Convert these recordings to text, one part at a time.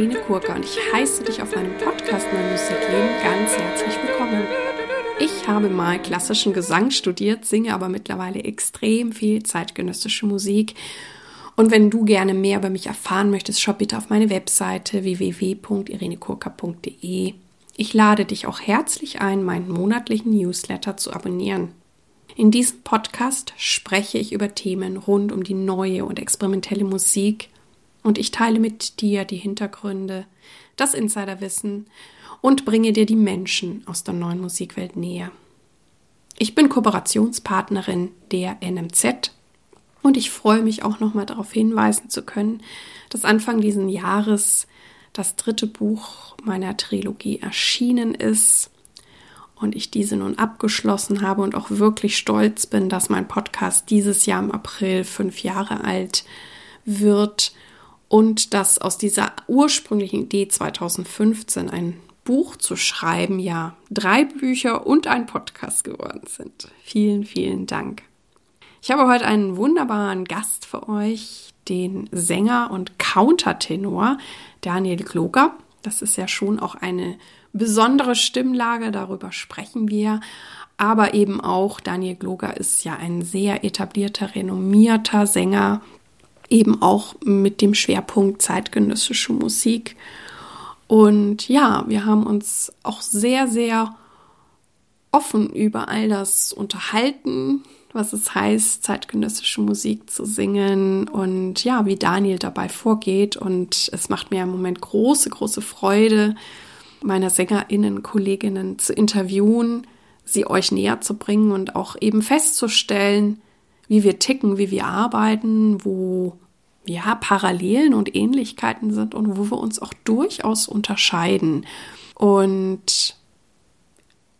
Irene Kurka und ich heiße dich auf meinem Podcast Mein Musikleben ganz herzlich willkommen. Ich habe mal klassischen Gesang studiert, singe aber mittlerweile extrem viel zeitgenössische Musik. Und wenn du gerne mehr über mich erfahren möchtest, schau bitte auf meine Webseite www.irenekurka.de. Ich lade dich auch herzlich ein, meinen monatlichen Newsletter zu abonnieren. In diesem Podcast spreche ich über Themen rund um die neue und experimentelle Musik und ich teile mit dir die Hintergründe, das Insiderwissen und bringe dir die Menschen aus der neuen Musikwelt näher. Ich bin Kooperationspartnerin der NMZ und ich freue mich auch nochmal darauf hinweisen zu können, dass Anfang dieses Jahres das dritte Buch meiner Trilogie erschienen ist und ich diese nun abgeschlossen habe und auch wirklich stolz bin, dass mein Podcast dieses Jahr im April fünf Jahre alt wird und dass aus dieser ursprünglichen Idee 2015 ein Buch zu schreiben, ja, drei Bücher und ein Podcast geworden sind. Vielen, vielen Dank. Ich habe heute einen wunderbaren Gast für euch, den Sänger und Countertenor Daniel Gloger. Das ist ja schon auch eine besondere Stimmlage, darüber sprechen wir. Aber eben auch Daniel Gloger ist ja ein sehr etablierter, renommierter Sänger, eben auch mit dem Schwerpunkt zeitgenössische Musik. Und ja, wir haben uns auch sehr, sehr offen über all das unterhalten, was es heißt, zeitgenössische Musik zu singen und ja, wie Daniel dabei vorgeht. Und es macht mir im Moment große, große Freude, meine SängerInnen, Kolleginnen zu interviewen, sie euch näher zu bringen und auch eben festzustellen, wie wir ticken, wie wir arbeiten, wo ja Parallelen und Ähnlichkeiten sind und wo wir uns auch durchaus unterscheiden. Und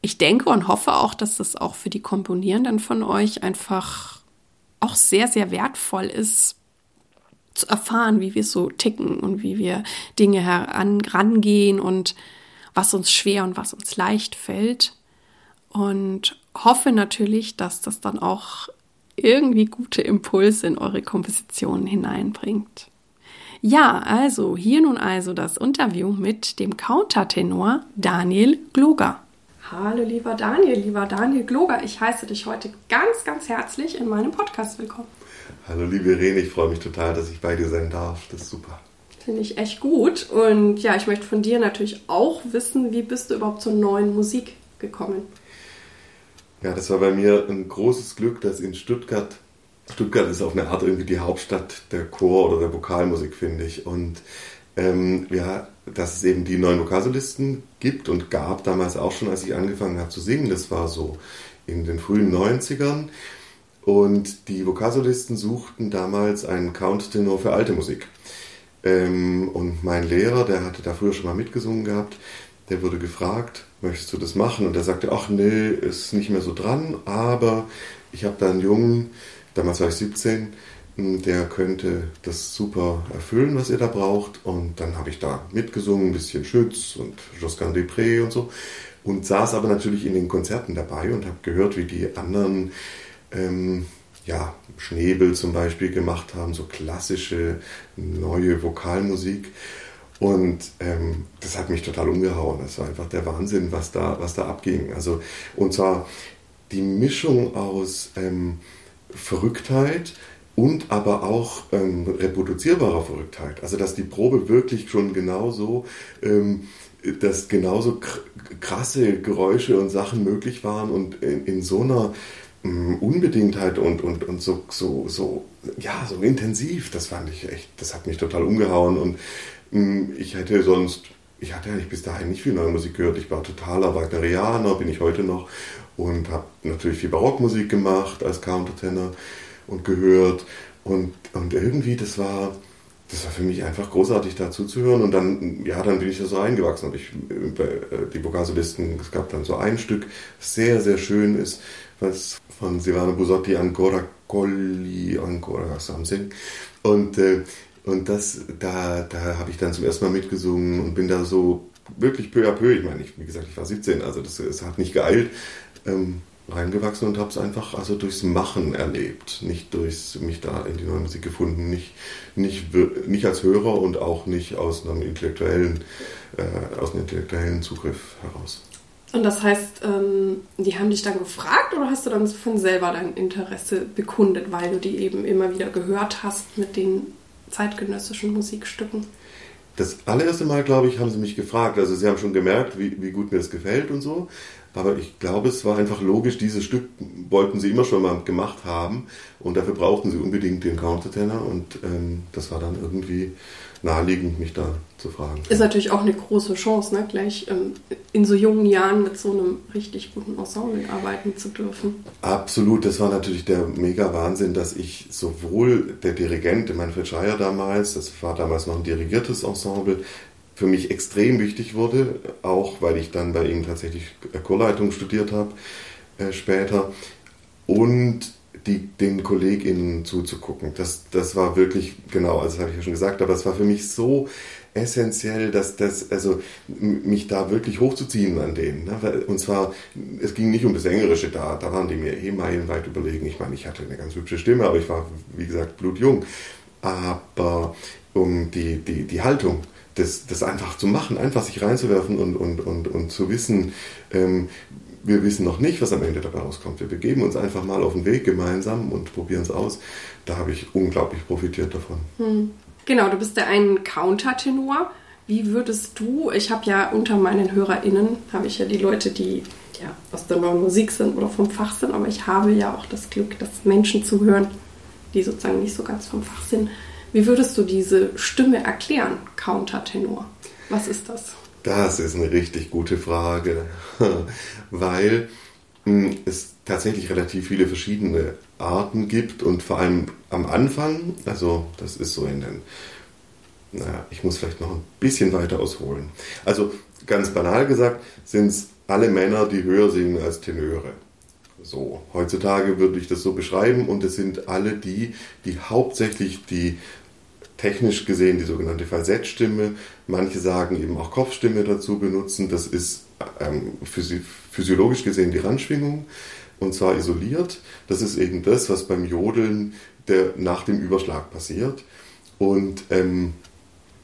ich denke und hoffe auch, dass das auch für die Komponierenden von euch einfach auch sehr, sehr wertvoll ist, zu erfahren, wie wir so ticken und wie wir Dinge herangehen und was uns schwer und was uns leicht fällt. Und hoffe natürlich, dass das dann auch irgendwie gute Impulse in eure Kompositionen hineinbringt. Ja, also hier nun also das Interview mit dem Countertenor Daniel Gloger. Hallo lieber Daniel, lieber Daniel Gloger, ich heiße dich heute ganz, ganz herzlich in meinem Podcast willkommen. Hallo liebe Irene, ich freue mich total, dass ich bei dir sein darf. Das ist super. Finde ich echt gut. Und ja, ich möchte von dir natürlich auch wissen, wie bist du überhaupt zur neuen Musik gekommen? Ja, das war bei mir ein großes Glück, dass in Stuttgart, Stuttgart ist auf eine Art irgendwie die Hauptstadt der Chor- oder der Vokalmusik, finde ich. Und ähm, ja, dass es eben die neuen Vokalsolisten gibt und gab damals auch schon, als ich angefangen habe zu singen. Das war so in den frühen 90ern. Und die Vokalsolisten suchten damals einen Countertenor für alte Musik. Ähm, und mein Lehrer, der hatte da früher schon mal mitgesungen gehabt, der wurde gefragt, möchtest du das machen? Und er sagte, ach nee, ist nicht mehr so dran, aber ich habe da einen Jungen, damals war ich 17, hm, der könnte das super erfüllen, was ihr da braucht. Und dann habe ich da mitgesungen, ein bisschen Schütz und Josquin Després und so. Und saß aber natürlich in den Konzerten dabei und habe gehört, wie die anderen ähm, ja, Schnebel zum Beispiel gemacht haben, so klassische neue Vokalmusik. Und ähm, das hat mich total umgehauen. Das war einfach der Wahnsinn, was da, was da abging. Also, und zwar die Mischung aus ähm, Verrücktheit und aber auch ähm, reproduzierbarer Verrücktheit. Also, dass die Probe wirklich schon genauso, ähm, dass genauso krasse Geräusche und Sachen möglich waren und in, in so einer ähm, Unbedingtheit und, und, und so, so, so, ja, so intensiv, das fand ich echt, das hat mich total umgehauen und ich hätte sonst, ich hatte eigentlich bis dahin nicht viel neue Musik gehört. Ich war totaler Wagnerianer, bin ich heute noch. Und habe natürlich viel Barockmusik gemacht als Countertenor und gehört. Und, und irgendwie das war das war für mich einfach großartig da zuzuhören. Und dann ja dann bin ich da so eingewachsen habe ich äh, die Vokalsolisten es gab dann so ein Stück sehr sehr schön ist was von Silvano Busotti Ancora Colli Ancora something und äh, und das, da, da habe ich dann zum ersten Mal mitgesungen und bin da so wirklich peu à peu, ich meine, ich, wie gesagt, ich war 17, also das, das hat nicht geeilt. Ähm, reingewachsen und habe es einfach also durchs Machen erlebt, nicht durchs mich da in die neue Musik gefunden, nicht, nicht, nicht als Hörer und auch nicht aus einem intellektuellen, äh, aus einem intellektuellen Zugriff heraus. Und das heißt, ähm, die haben dich dann gefragt oder hast du dann von selber dein Interesse bekundet, weil du die eben immer wieder gehört hast mit den zeitgenössischen Musikstücken? Das allererste Mal, glaube ich, haben sie mich gefragt. Also sie haben schon gemerkt, wie, wie gut mir das gefällt und so. Aber ich glaube, es war einfach logisch, dieses Stück wollten sie immer schon mal gemacht haben und dafür brauchten sie unbedingt den Countertenor und ähm, das war dann irgendwie naheliegend, mich da zu fragen. Ist natürlich auch eine große Chance, ne? gleich ähm, in so jungen Jahren mit so einem richtig guten Ensemble arbeiten zu dürfen. Absolut, das war natürlich der mega Wahnsinn, dass ich sowohl der Dirigent, Manfred Schreier damals, das war damals noch ein dirigiertes Ensemble, für mich extrem wichtig wurde, auch weil ich dann bei ihm tatsächlich Chorleitung studiert habe äh, später und die, den KollegInnen zuzugucken. Das, das war wirklich, genau, also das habe ich ja schon gesagt, aber es war für mich so essentiell, dass das, also mich da wirklich hochzuziehen an denen. Ne? Und zwar, es ging nicht um das Sängerische da, da waren die mir eh meilenweit überlegen. Ich meine, ich hatte eine ganz hübsche Stimme, aber ich war, wie gesagt, blutjung. Aber um die, die, die Haltung, das, das einfach zu machen, einfach sich reinzuwerfen und, und, und, und zu wissen, ähm, wir wissen noch nicht, was am Ende dabei rauskommt. Wir begeben uns einfach mal auf den Weg gemeinsam und probieren es aus. Da habe ich unglaublich profitiert davon. Hm. Genau, du bist ja ein Countertenor. Wie würdest du, ich habe ja unter meinen HörerInnen, habe ich ja die Leute, die ja, aus der neuen Musik sind oder vom Fach sind, aber ich habe ja auch das Glück, dass Menschen zuhören, die sozusagen nicht so ganz vom Fach sind. Wie würdest du diese Stimme erklären, Countertenor? Was ist das? Das ist eine richtig gute Frage, weil hm, es tatsächlich relativ viele verschiedene Arten gibt und vor allem am Anfang, also das ist so in den, naja, ich muss vielleicht noch ein bisschen weiter ausholen. Also ganz banal gesagt sind es alle Männer, die höher singen als Tenöre. So, heutzutage würde ich das so beschreiben und es sind alle die, die hauptsächlich die technisch gesehen die sogenannte Falsettstimme. Manche sagen eben auch Kopfstimme dazu benutzen. Das ist ähm, physi physiologisch gesehen die Randschwingung und zwar isoliert. Das ist eben das, was beim Jodeln der, nach dem Überschlag passiert. Und ähm,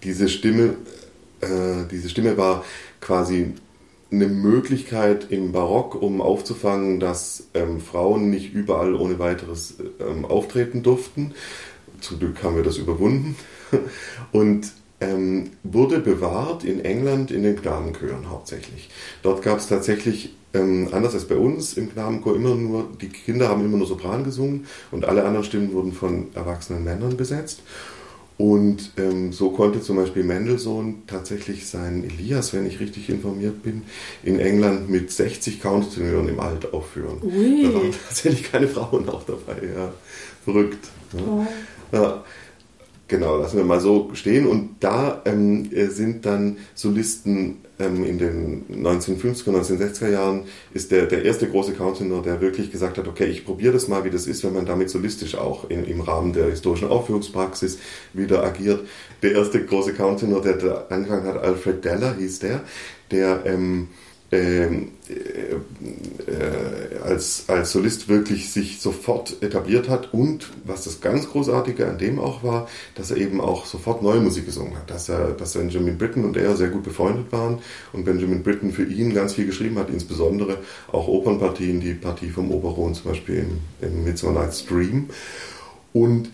diese Stimme, äh, diese Stimme war quasi eine Möglichkeit im Barock, um aufzufangen, dass ähm, Frauen nicht überall ohne weiteres ähm, auftreten durften. Zum Glück haben wir das überwunden. Und ähm, wurde bewahrt in England in den Knabenchören hauptsächlich. Dort gab es tatsächlich, ähm, anders als bei uns im Knabenchor, immer nur, die Kinder haben immer nur Sopran gesungen und alle anderen Stimmen wurden von erwachsenen Männern besetzt. Und ähm, so konnte zum Beispiel Mendelssohn tatsächlich seinen Elias, wenn ich richtig informiert bin, in England mit 60 Countertenören im Alt aufführen. Ui. Da waren tatsächlich keine Frauen auch dabei, ja. Verrückt. Ja. Oh. ja. Genau, lassen wir mal so stehen. Und da ähm, sind dann Solisten ähm, in den 1950er, 1960er Jahren, ist der, der erste große Countenor, der wirklich gesagt hat, okay, ich probiere das mal, wie das ist, wenn man damit solistisch auch in, im Rahmen der historischen Aufführungspraxis wieder agiert. Der erste große Countenor, der da angefangen hat, Alfred Deller hieß der, der... Ähm, ähm, äh, äh, als, als Solist wirklich sich sofort etabliert hat und was das ganz Großartige an dem auch war, dass er eben auch sofort neue Musik gesungen hat, dass er, dass Benjamin Britten und er sehr gut befreundet waren und Benjamin Britten für ihn ganz viel geschrieben hat, insbesondere auch Opernpartien, die Partie vom Oberon zum Beispiel in, in Midsummer Night's Dream. Und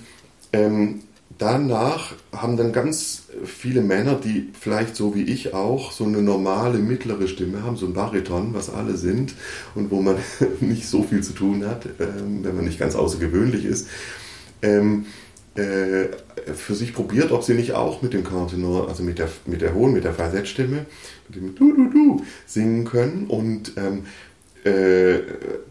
ähm, danach haben dann ganz viele Männer, die vielleicht so wie ich auch so eine normale mittlere Stimme haben, so ein Bariton, was alle sind und wo man nicht so viel zu tun hat, ähm, wenn man nicht ganz außergewöhnlich ist, ähm, äh, für sich probiert, ob sie nicht auch mit dem Countenor, also mit der, mit der hohen, mit der Falsettstimme, mit dem Du, Du, Du singen können. Und ähm, äh,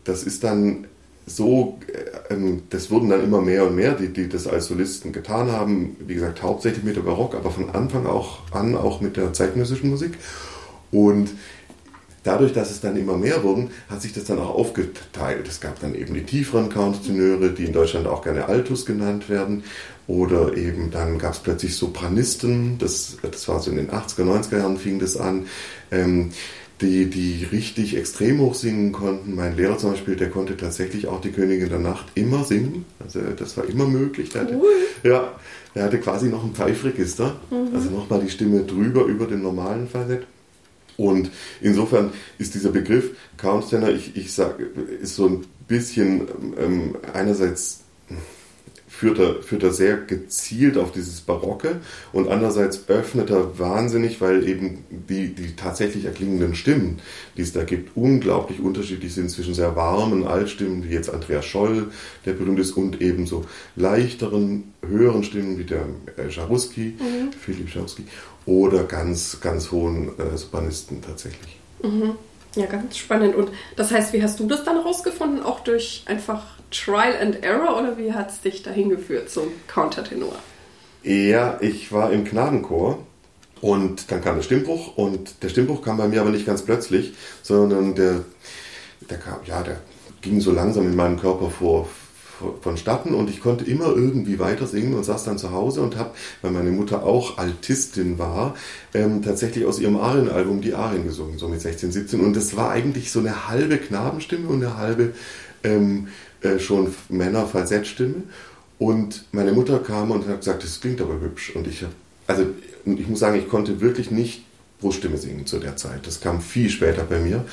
das ist dann so, äh, ähm, das wurden dann immer mehr und mehr, die, die das als Solisten getan haben. Wie gesagt, hauptsächlich mit der Barock, aber von Anfang auch an auch mit der zeitgenössischen Musik. Und dadurch, dass es dann immer mehr wurden, hat sich das dann auch aufgeteilt. Es gab dann eben die tieferen Countertenöre, die in Deutschland auch gerne Altus genannt werden. Oder eben dann gab es plötzlich Sopranisten, das, das war so in den 80er, 90er Jahren fing das an. Ähm, die, die richtig extrem hoch singen konnten. Mein Lehrer zum Beispiel, der konnte tatsächlich auch die Königin der Nacht immer singen. Also das war immer möglich. Der hatte, ja, er hatte quasi noch ein Pfeifregister, mhm. also nochmal die Stimme drüber über den normalen Falsett. Und insofern ist dieser Begriff Countertenor, ich, ich sage, ist so ein bisschen ähm, einerseits führt er, führt er sehr gezielt auf dieses Barocke und andererseits öffnet er wahnsinnig, weil eben die, die tatsächlich erklingenden Stimmen, die es da gibt, unglaublich unterschiedlich sind zwischen sehr warmen Altstimmen, wie jetzt Andreas Scholl, der berühmt ist, und eben so leichteren, höheren Stimmen wie der äh, Scharusky, mhm. Philipp Scharusky, oder ganz, ganz hohen äh, Sopranisten tatsächlich. Mhm. Ja, ganz spannend. Und das heißt, wie hast du das dann rausgefunden? Auch durch einfach Trial and Error oder wie hat es dich dahin geführt zum Countertenor? Ja, ich war im Knabenchor und dann kam der Stimmbruch und der Stimmbruch kam bei mir aber nicht ganz plötzlich, sondern der, der kam, ja, der ging so langsam in meinem Körper vor, vonstatten und ich konnte immer irgendwie weiter singen und saß dann zu Hause und habe, weil meine Mutter auch Altistin war, ähm, tatsächlich aus ihrem Arienalbum die Arien gesungen, so mit 16, 17 und das war eigentlich so eine halbe Knabenstimme und eine halbe ähm, äh, schon Männer-Falsettstimme und meine Mutter kam und hat gesagt, das klingt aber hübsch und ich also ich muss sagen, ich konnte wirklich nicht Bruststimme singen zu der Zeit. Das kam viel später bei mir.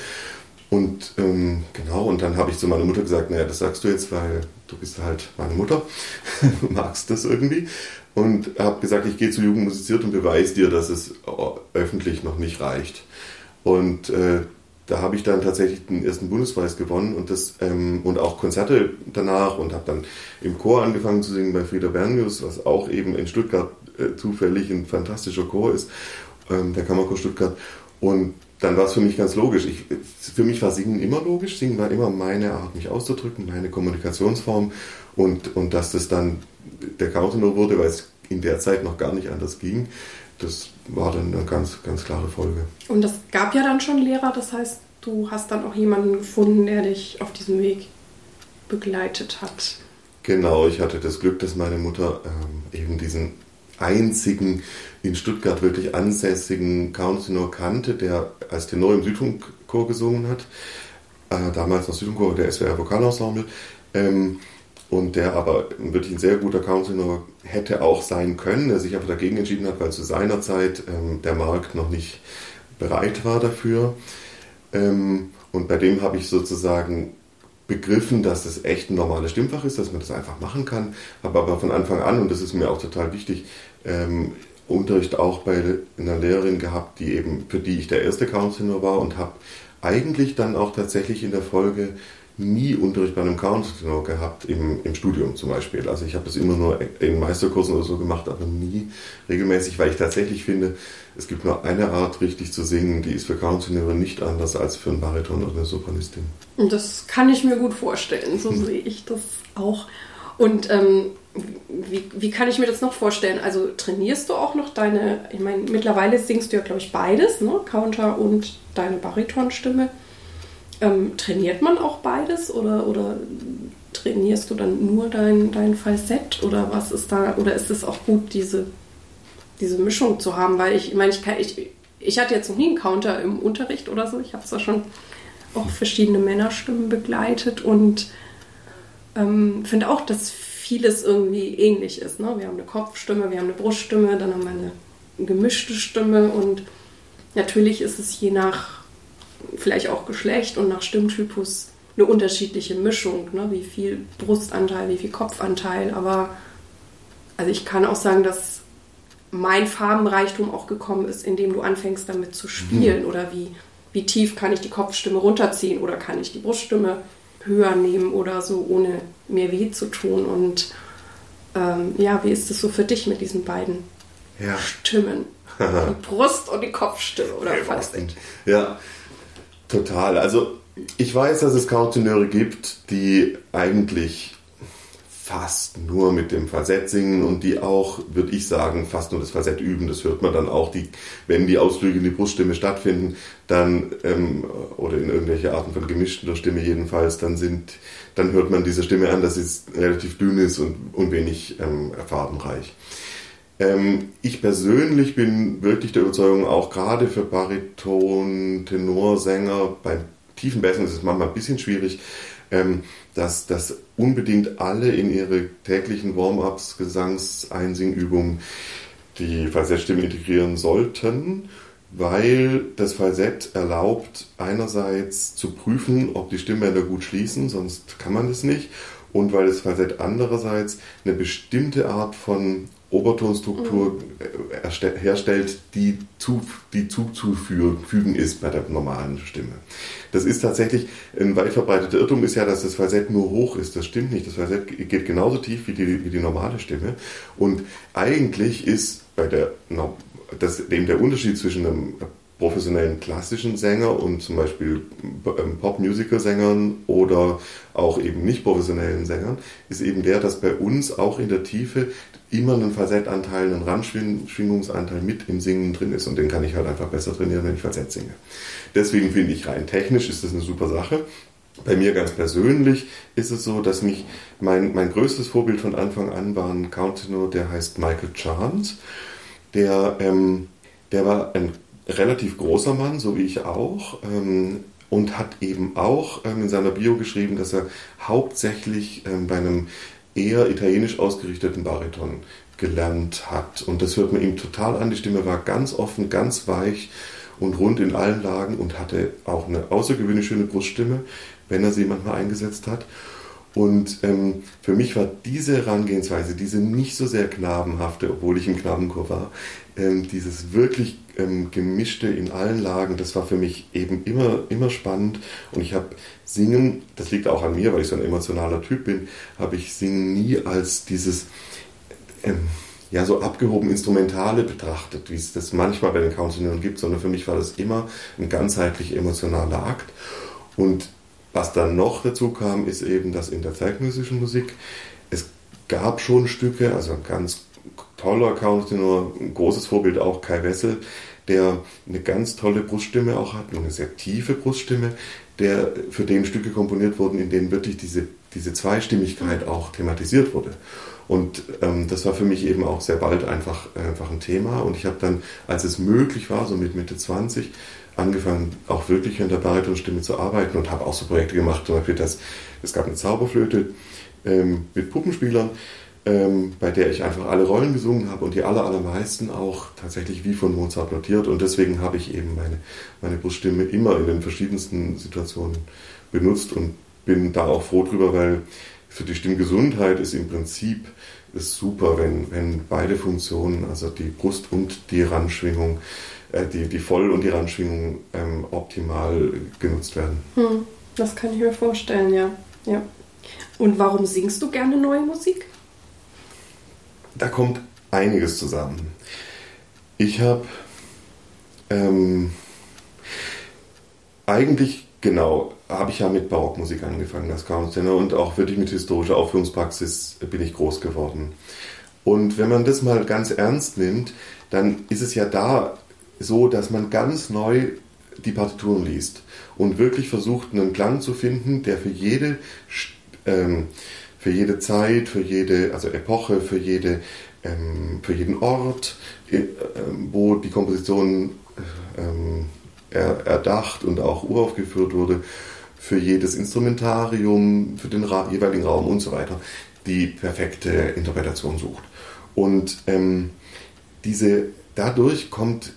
Und ähm, genau, und dann habe ich zu meiner Mutter gesagt, naja, das sagst du jetzt, weil du bist halt meine Mutter, magst das irgendwie. Und habe gesagt, ich gehe zu Jugend musiziert und beweise dir, dass es öffentlich noch nicht reicht. Und äh, da habe ich dann tatsächlich den ersten Bundespreis gewonnen und das ähm, und auch Konzerte danach und habe dann im Chor angefangen zu singen bei Frieder Bernius, was auch eben in Stuttgart äh, zufällig ein fantastischer Chor ist, ähm, der Kammerchor Stuttgart. Und dann war es für mich ganz logisch. Ich, für mich war Singen immer logisch. Singen war immer meine Art, mich auszudrücken, meine Kommunikationsform. Und, und dass das dann der Countenor wurde, weil es in der Zeit noch gar nicht anders ging, das war dann eine ganz, ganz klare Folge. Und das gab ja dann schon Lehrer, das heißt, du hast dann auch jemanden gefunden, der dich auf diesem Weg begleitet hat. Genau, ich hatte das Glück, dass meine Mutter ähm, eben diesen einzigen in Stuttgart wirklich ansässigen Countertenor kannte, der als Tenor im Südfunkchor gesungen hat. Äh, damals noch Südfunkchor, der SWR Vokalensemble. Ähm, und der aber wirklich ein sehr guter Countertenor hätte auch sein können, der sich aber dagegen entschieden hat, weil zu seiner Zeit ähm, der Markt noch nicht bereit war dafür. Ähm, und bei dem habe ich sozusagen begriffen, dass das echt ein normales Stimmfach ist, dass man das einfach machen kann. Habe aber von Anfang an, und das ist mir auch total wichtig, ähm, Unterricht auch bei einer Lehrerin gehabt, die eben, für die ich der erste Counselor war und habe eigentlich dann auch tatsächlich in der Folge nie Unterricht bei einem Counselor gehabt, im, im Studium zum Beispiel. Also ich habe das immer nur in Meisterkursen oder so gemacht, aber nie regelmäßig, weil ich tatsächlich finde, es gibt nur eine Art, richtig zu singen, die ist für Counselor nicht anders als für einen Bariton oder eine Sopranistin. Und das kann ich mir gut vorstellen, so hm. sehe ich das auch. Und ähm, wie, wie kann ich mir das noch vorstellen? Also trainierst du auch noch deine, ich meine, mittlerweile singst du ja, glaube ich, beides, ne? Counter und deine Baritonstimme. Ähm, trainiert man auch beides oder, oder trainierst du dann nur dein, dein Falsett oder was ist da, oder ist es auch gut, diese, diese Mischung zu haben? Weil ich, ich meine, ich, ich, ich hatte jetzt noch nie einen Counter im Unterricht oder so. Ich habe zwar schon auch verschiedene Männerstimmen begleitet und ähm, finde auch, dass vieles irgendwie ähnlich ist. Ne? Wir haben eine Kopfstimme, wir haben eine Bruststimme, dann haben wir eine gemischte Stimme und natürlich ist es je nach vielleicht auch Geschlecht und nach Stimmtypus eine unterschiedliche Mischung, ne? wie viel Brustanteil, wie viel Kopfanteil. Aber also ich kann auch sagen, dass mein Farbenreichtum auch gekommen ist, indem du anfängst damit zu spielen mhm. oder wie, wie tief kann ich die Kopfstimme runterziehen oder kann ich die Bruststimme höher nehmen oder so, ohne mir weh zu tun. Und ähm, ja, wie ist es so für dich mit diesen beiden ja. Stimmen? die Brust- und die Kopfstimme oder ja, fast Ja, total. Also ich weiß, dass es Counterteneure gibt, die eigentlich fast nur mit dem Falsett singen und die auch, würde ich sagen, fast nur das Falsett üben. Das hört man dann auch, die, wenn die Ausflüge in die Bruststimme stattfinden, dann ähm, oder in irgendwelche Arten von gemischter Stimme jedenfalls, dann sind, dann hört man diese Stimme an, dass sie relativ dünn ist und, und wenig ähm, farbenreich. Ähm, ich persönlich bin wirklich der Überzeugung, auch gerade für Bariton, Tenorsänger, beim tiefen Bässen ist es manchmal ein bisschen schwierig, ähm, dass, dass unbedingt alle in ihre täglichen Warm-ups, Gesangseinsingübungen die Falsettstimme integrieren sollten, weil das Falsett erlaubt einerseits zu prüfen, ob die Stimmbänder gut schließen, sonst kann man das nicht, und weil das Falsett andererseits eine bestimmte Art von Obertonstruktur mhm. herstellt, die, zu, die zuzufügen ist bei der normalen Stimme. Das ist tatsächlich ein weit verbreiteter Irrtum, ist ja, dass das Falsett nur hoch ist. Das stimmt nicht. Das Falsett geht genauso tief wie die, wie die normale Stimme. Und eigentlich ist bei der, das eben der Unterschied zwischen einem professionellen klassischen Sänger und zum Beispiel ähm, Pop-Musical-Sängern oder auch eben nicht professionellen Sängern, ist eben der, dass bei uns auch in der Tiefe immer ein Falsettanteil, ein Randschwingungsanteil mit im Singen drin ist und den kann ich halt einfach besser trainieren, wenn ich Falsett singe. Deswegen finde ich rein technisch ist das eine super Sache. Bei mir ganz persönlich ist es so, dass mich mein, mein größtes Vorbild von Anfang an war ein Countenor, der heißt Michael Chance. Der, ähm, der war ein relativ großer Mann, so wie ich auch, ähm, und hat eben auch ähm, in seiner Bio geschrieben, dass er hauptsächlich ähm, bei einem eher italienisch ausgerichteten Bariton gelernt hat. Und das hört man ihm total an. Die Stimme war ganz offen, ganz weich und rund in allen Lagen und hatte auch eine außergewöhnlich schöne Bruststimme, wenn er sie manchmal eingesetzt hat. Und ähm, für mich war diese Herangehensweise, diese nicht so sehr knabenhafte, obwohl ich im Knabenchor war, ähm, dieses wirklich ähm, gemischte in allen Lagen, das war für mich eben immer, immer spannend. Und ich habe Singen, das liegt auch an mir, weil ich so ein emotionaler Typ bin, habe ich Singen nie als dieses ähm, ja so abgehoben Instrumentale betrachtet, wie es das manchmal bei den Counselioren gibt, sondern für mich war das immer ein ganzheitlich emotionaler Akt. Und was dann noch dazu kam, ist eben, dass in der zeitmusischen Musik es gab schon Stücke, also ganz toller Countertenor, ein großes Vorbild auch Kai Wessel, der eine ganz tolle Bruststimme auch hat, eine sehr tiefe Bruststimme, der für den Stücke komponiert wurden, in denen wirklich diese, diese Zweistimmigkeit auch thematisiert wurde. Und ähm, das war für mich eben auch sehr bald einfach, einfach ein Thema. Und ich habe dann, als es möglich war, so mit Mitte 20, angefangen, auch wirklich in der Baritonstimme zu arbeiten und habe auch so Projekte gemacht, zum Beispiel das, es gab eine Zauberflöte ähm, mit Puppenspielern, ähm, bei der ich einfach alle Rollen gesungen habe und die aller, allermeisten auch tatsächlich wie von Mozart notiert. Und deswegen habe ich eben meine, meine Bruststimme immer in den verschiedensten Situationen benutzt und bin da auch froh drüber, weil für die Stimmgesundheit ist im Prinzip ist super, wenn, wenn beide Funktionen, also die Brust und die Randschwingung, äh, die, die Voll- und die Randschwingung ähm, optimal genutzt werden. Hm, das kann ich mir vorstellen, ja. ja. Und warum singst du gerne neue Musik? Da kommt einiges zusammen. Ich habe ähm, eigentlich, genau, habe ich ja mit Barockmusik angefangen als Countertenor und auch wirklich mit historischer Aufführungspraxis bin ich groß geworden. Und wenn man das mal ganz ernst nimmt, dann ist es ja da so, dass man ganz neu die Partituren liest und wirklich versucht, einen Klang zu finden, der für jede ähm, für jede Zeit, für jede also Epoche, für, jede, ähm, für jeden Ort, äh, wo die Komposition ähm, er, erdacht und auch uraufgeführt wurde, für jedes Instrumentarium, für den Ra jeweiligen Raum und so weiter, die perfekte Interpretation sucht. Und ähm, diese, dadurch kommt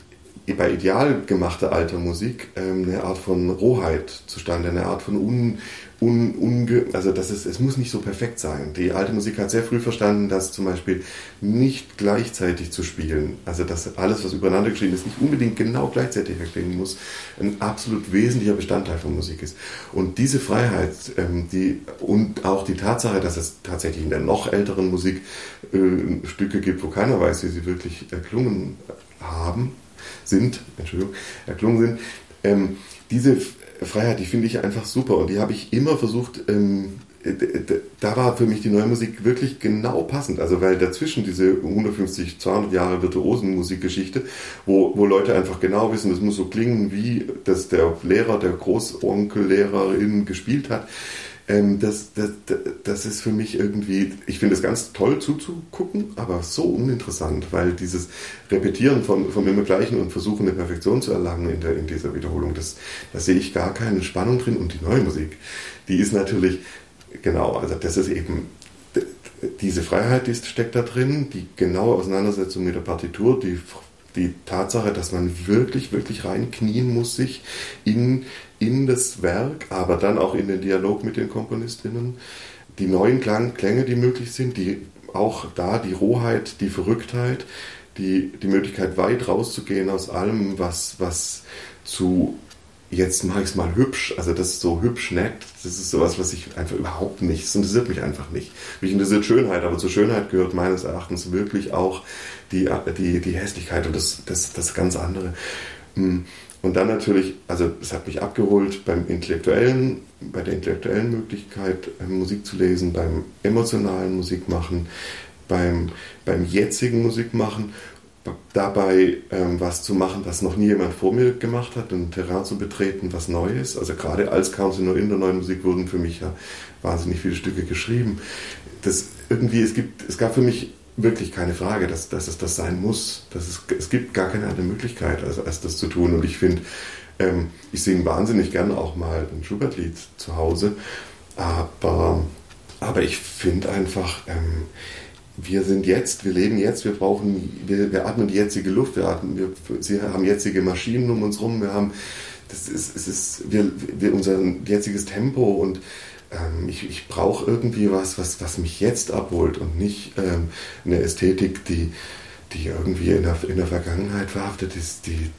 bei ideal gemachter alter Musik ähm, eine Art von Rohheit zustande, eine Art von un, un, unge, also das ist, es muss nicht so perfekt sein. Die alte Musik hat sehr früh verstanden, dass zum Beispiel nicht gleichzeitig zu spielen, also dass alles, was übereinander geschrieben ist, nicht unbedingt genau gleichzeitig erklingen muss, ein absolut wesentlicher Bestandteil von Musik ist. Und diese Freiheit, ähm, die und auch die Tatsache, dass es tatsächlich in der noch älteren Musik äh, Stücke gibt, wo keiner weiß, wie sie wirklich erklungen haben, sind, Entschuldigung, erklungen sind, ähm, diese Freiheit, die finde ich einfach super und die habe ich immer versucht, ähm, da war für mich die neue Musik wirklich genau passend. Also weil dazwischen diese 150, 200 Jahre virtuosen Musikgeschichte, wo, wo Leute einfach genau wissen, das muss so klingen, wie das der Lehrer, der Großonkellehrerin gespielt hat, ähm, das, das, das ist für mich irgendwie, ich finde es ganz toll zuzugucken, aber so uninteressant, weil dieses Repetieren von, vom immer Gleichen und Versuchen, eine Perfektion zu erlangen in, der, in dieser Wiederholung, das, da sehe ich gar keine Spannung drin. Und die neue Musik, die ist natürlich, genau, also das ist eben diese Freiheit, die steckt da drin, die genaue Auseinandersetzung mit der Partitur, die die Tatsache, dass man wirklich, wirklich reinknien muss, sich in in das Werk, aber dann auch in den Dialog mit den Komponistinnen. Die neuen Klang, Klänge, die möglich sind, die auch da die Rohheit, die Verrücktheit, die, die Möglichkeit weit rauszugehen aus allem, was, was zu jetzt mache ich es mal hübsch, also das ist so hübsch nett, das ist sowas, was ich einfach überhaupt nicht, es interessiert mich einfach nicht. Mich interessiert Schönheit, aber zur Schönheit gehört meines Erachtens wirklich auch die, die, die Hässlichkeit und das, das, das ganz andere. Und dann natürlich, also es hat mich abgeholt beim intellektuellen, bei der intellektuellen Möglichkeit, ähm, Musik zu lesen, beim emotionalen Musikmachen, beim, beim jetzigen Musikmachen, dabei ähm, was zu machen, was noch nie jemand vor mir gemacht hat, ein Terrain zu betreten, was neu ist. Also gerade als Counselor in der neuen Musik wurden für mich ja wahnsinnig viele Stücke geschrieben. Das irgendwie, es gibt, es gab für mich wirklich keine Frage, dass, dass es das sein muss. Dass es, es gibt gar keine andere Möglichkeit, als, als das zu tun. Und ich finde, ähm, ich singe wahnsinnig gerne auch mal ein Schubert-Lied zu Hause, aber, aber ich finde einfach, ähm, wir sind jetzt, wir leben jetzt, wir brauchen, wir, wir atmen die jetzige Luft, wir, atmen, wir, wir haben jetzige Maschinen um uns rum, wir haben, das ist, es ist, wir, wir, unser jetziges Tempo und ähm, ich, ich brauche irgendwie was, was, was mich jetzt abholt und nicht ähm, eine Ästhetik, die, die irgendwie in der, in der Vergangenheit verhaftet ist, die,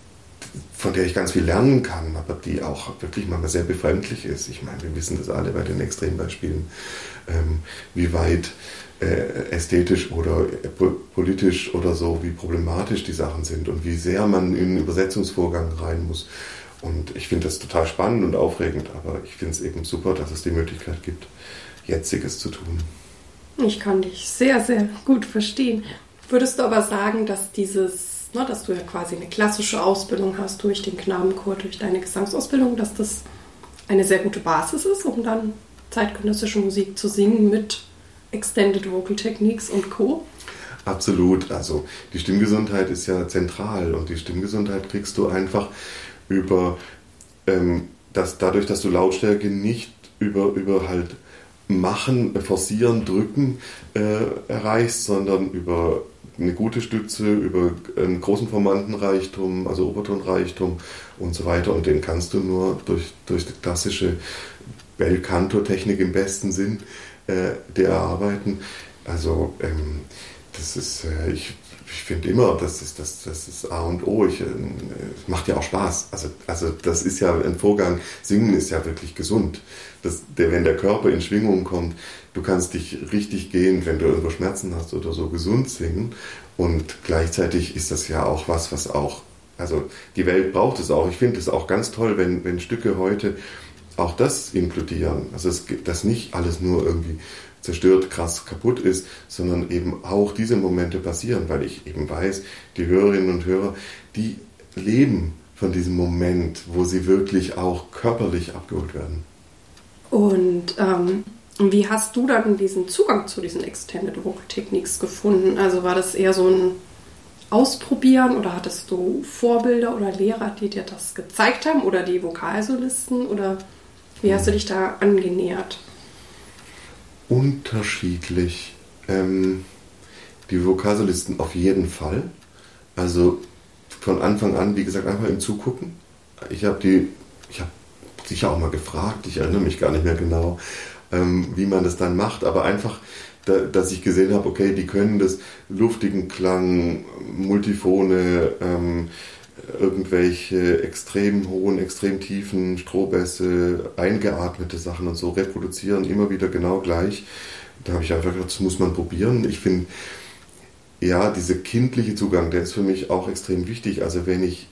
von der ich ganz viel lernen kann, aber die auch wirklich manchmal sehr befremdlich ist. Ich meine, wir wissen das alle bei den Extrembeispielen, ähm, wie weit äh, ästhetisch oder äh, politisch oder so, wie problematisch die Sachen sind und wie sehr man in den Übersetzungsvorgang rein muss. Und ich finde das total spannend und aufregend, aber ich finde es eben super, dass es die Möglichkeit gibt, Jetziges zu tun. Ich kann dich sehr, sehr gut verstehen. Würdest du aber sagen, dass dieses, ne, dass du ja quasi eine klassische Ausbildung hast durch den Knabenchor, durch deine Gesangsausbildung, dass das eine sehr gute Basis ist, um dann zeitgenössische Musik zu singen mit Extended Vocal Techniques und Co. Absolut. Also die Stimmgesundheit ist ja zentral und die Stimmgesundheit kriegst du einfach über ähm, dass dadurch, dass du Lautstärke nicht über, über halt machen, forcieren, drücken äh, erreichst, sondern über eine gute Stütze, über einen großen Formantenreichtum, also Obertonreichtum und so weiter. Und den kannst du nur durch, durch die klassische Bel Canto-Technik im besten Sinn äh, der erarbeiten. Also ähm, das ist, äh, ich ich finde immer, das ist, das, das ist A und O. Ich, äh, macht ja auch Spaß. Also, also das ist ja ein Vorgang. Singen ist ja wirklich gesund. Das, der, wenn der Körper in Schwingung kommt, du kannst dich richtig gehen, wenn du irgendwo Schmerzen hast oder so, gesund singen. Und gleichzeitig ist das ja auch was, was auch, also die Welt braucht es auch. Ich finde es auch ganz toll, wenn, wenn Stücke heute auch das inkludieren. Also es gibt das nicht alles nur irgendwie zerstört, krass kaputt ist, sondern eben auch diese Momente passieren, weil ich eben weiß, die Hörerinnen und Hörer, die leben von diesem Moment, wo sie wirklich auch körperlich abgeholt werden. Und ähm, wie hast du dann diesen Zugang zu diesen Extended Vocal Techniques gefunden? Also war das eher so ein Ausprobieren oder hattest du Vorbilder oder Lehrer, die dir das gezeigt haben oder die Vokalsolisten oder wie hast du dich da angenähert? Unterschiedlich. Ähm, die Vokalsolisten auf jeden Fall. Also von Anfang an, wie gesagt, einfach im Zugucken. Ich habe die, ich habe sicher auch mal gefragt, ich erinnere mich gar nicht mehr genau, ähm, wie man das dann macht, aber einfach, da, dass ich gesehen habe, okay, die können das luftigen Klang, Multifone, ähm, irgendwelche extrem hohen, extrem tiefen Strohbässe, eingeatmete Sachen und so reproduzieren, immer wieder genau gleich. Da habe ich einfach gedacht, das muss man probieren. Ich finde, ja, dieser kindliche Zugang, der ist für mich auch extrem wichtig. Also wenn ich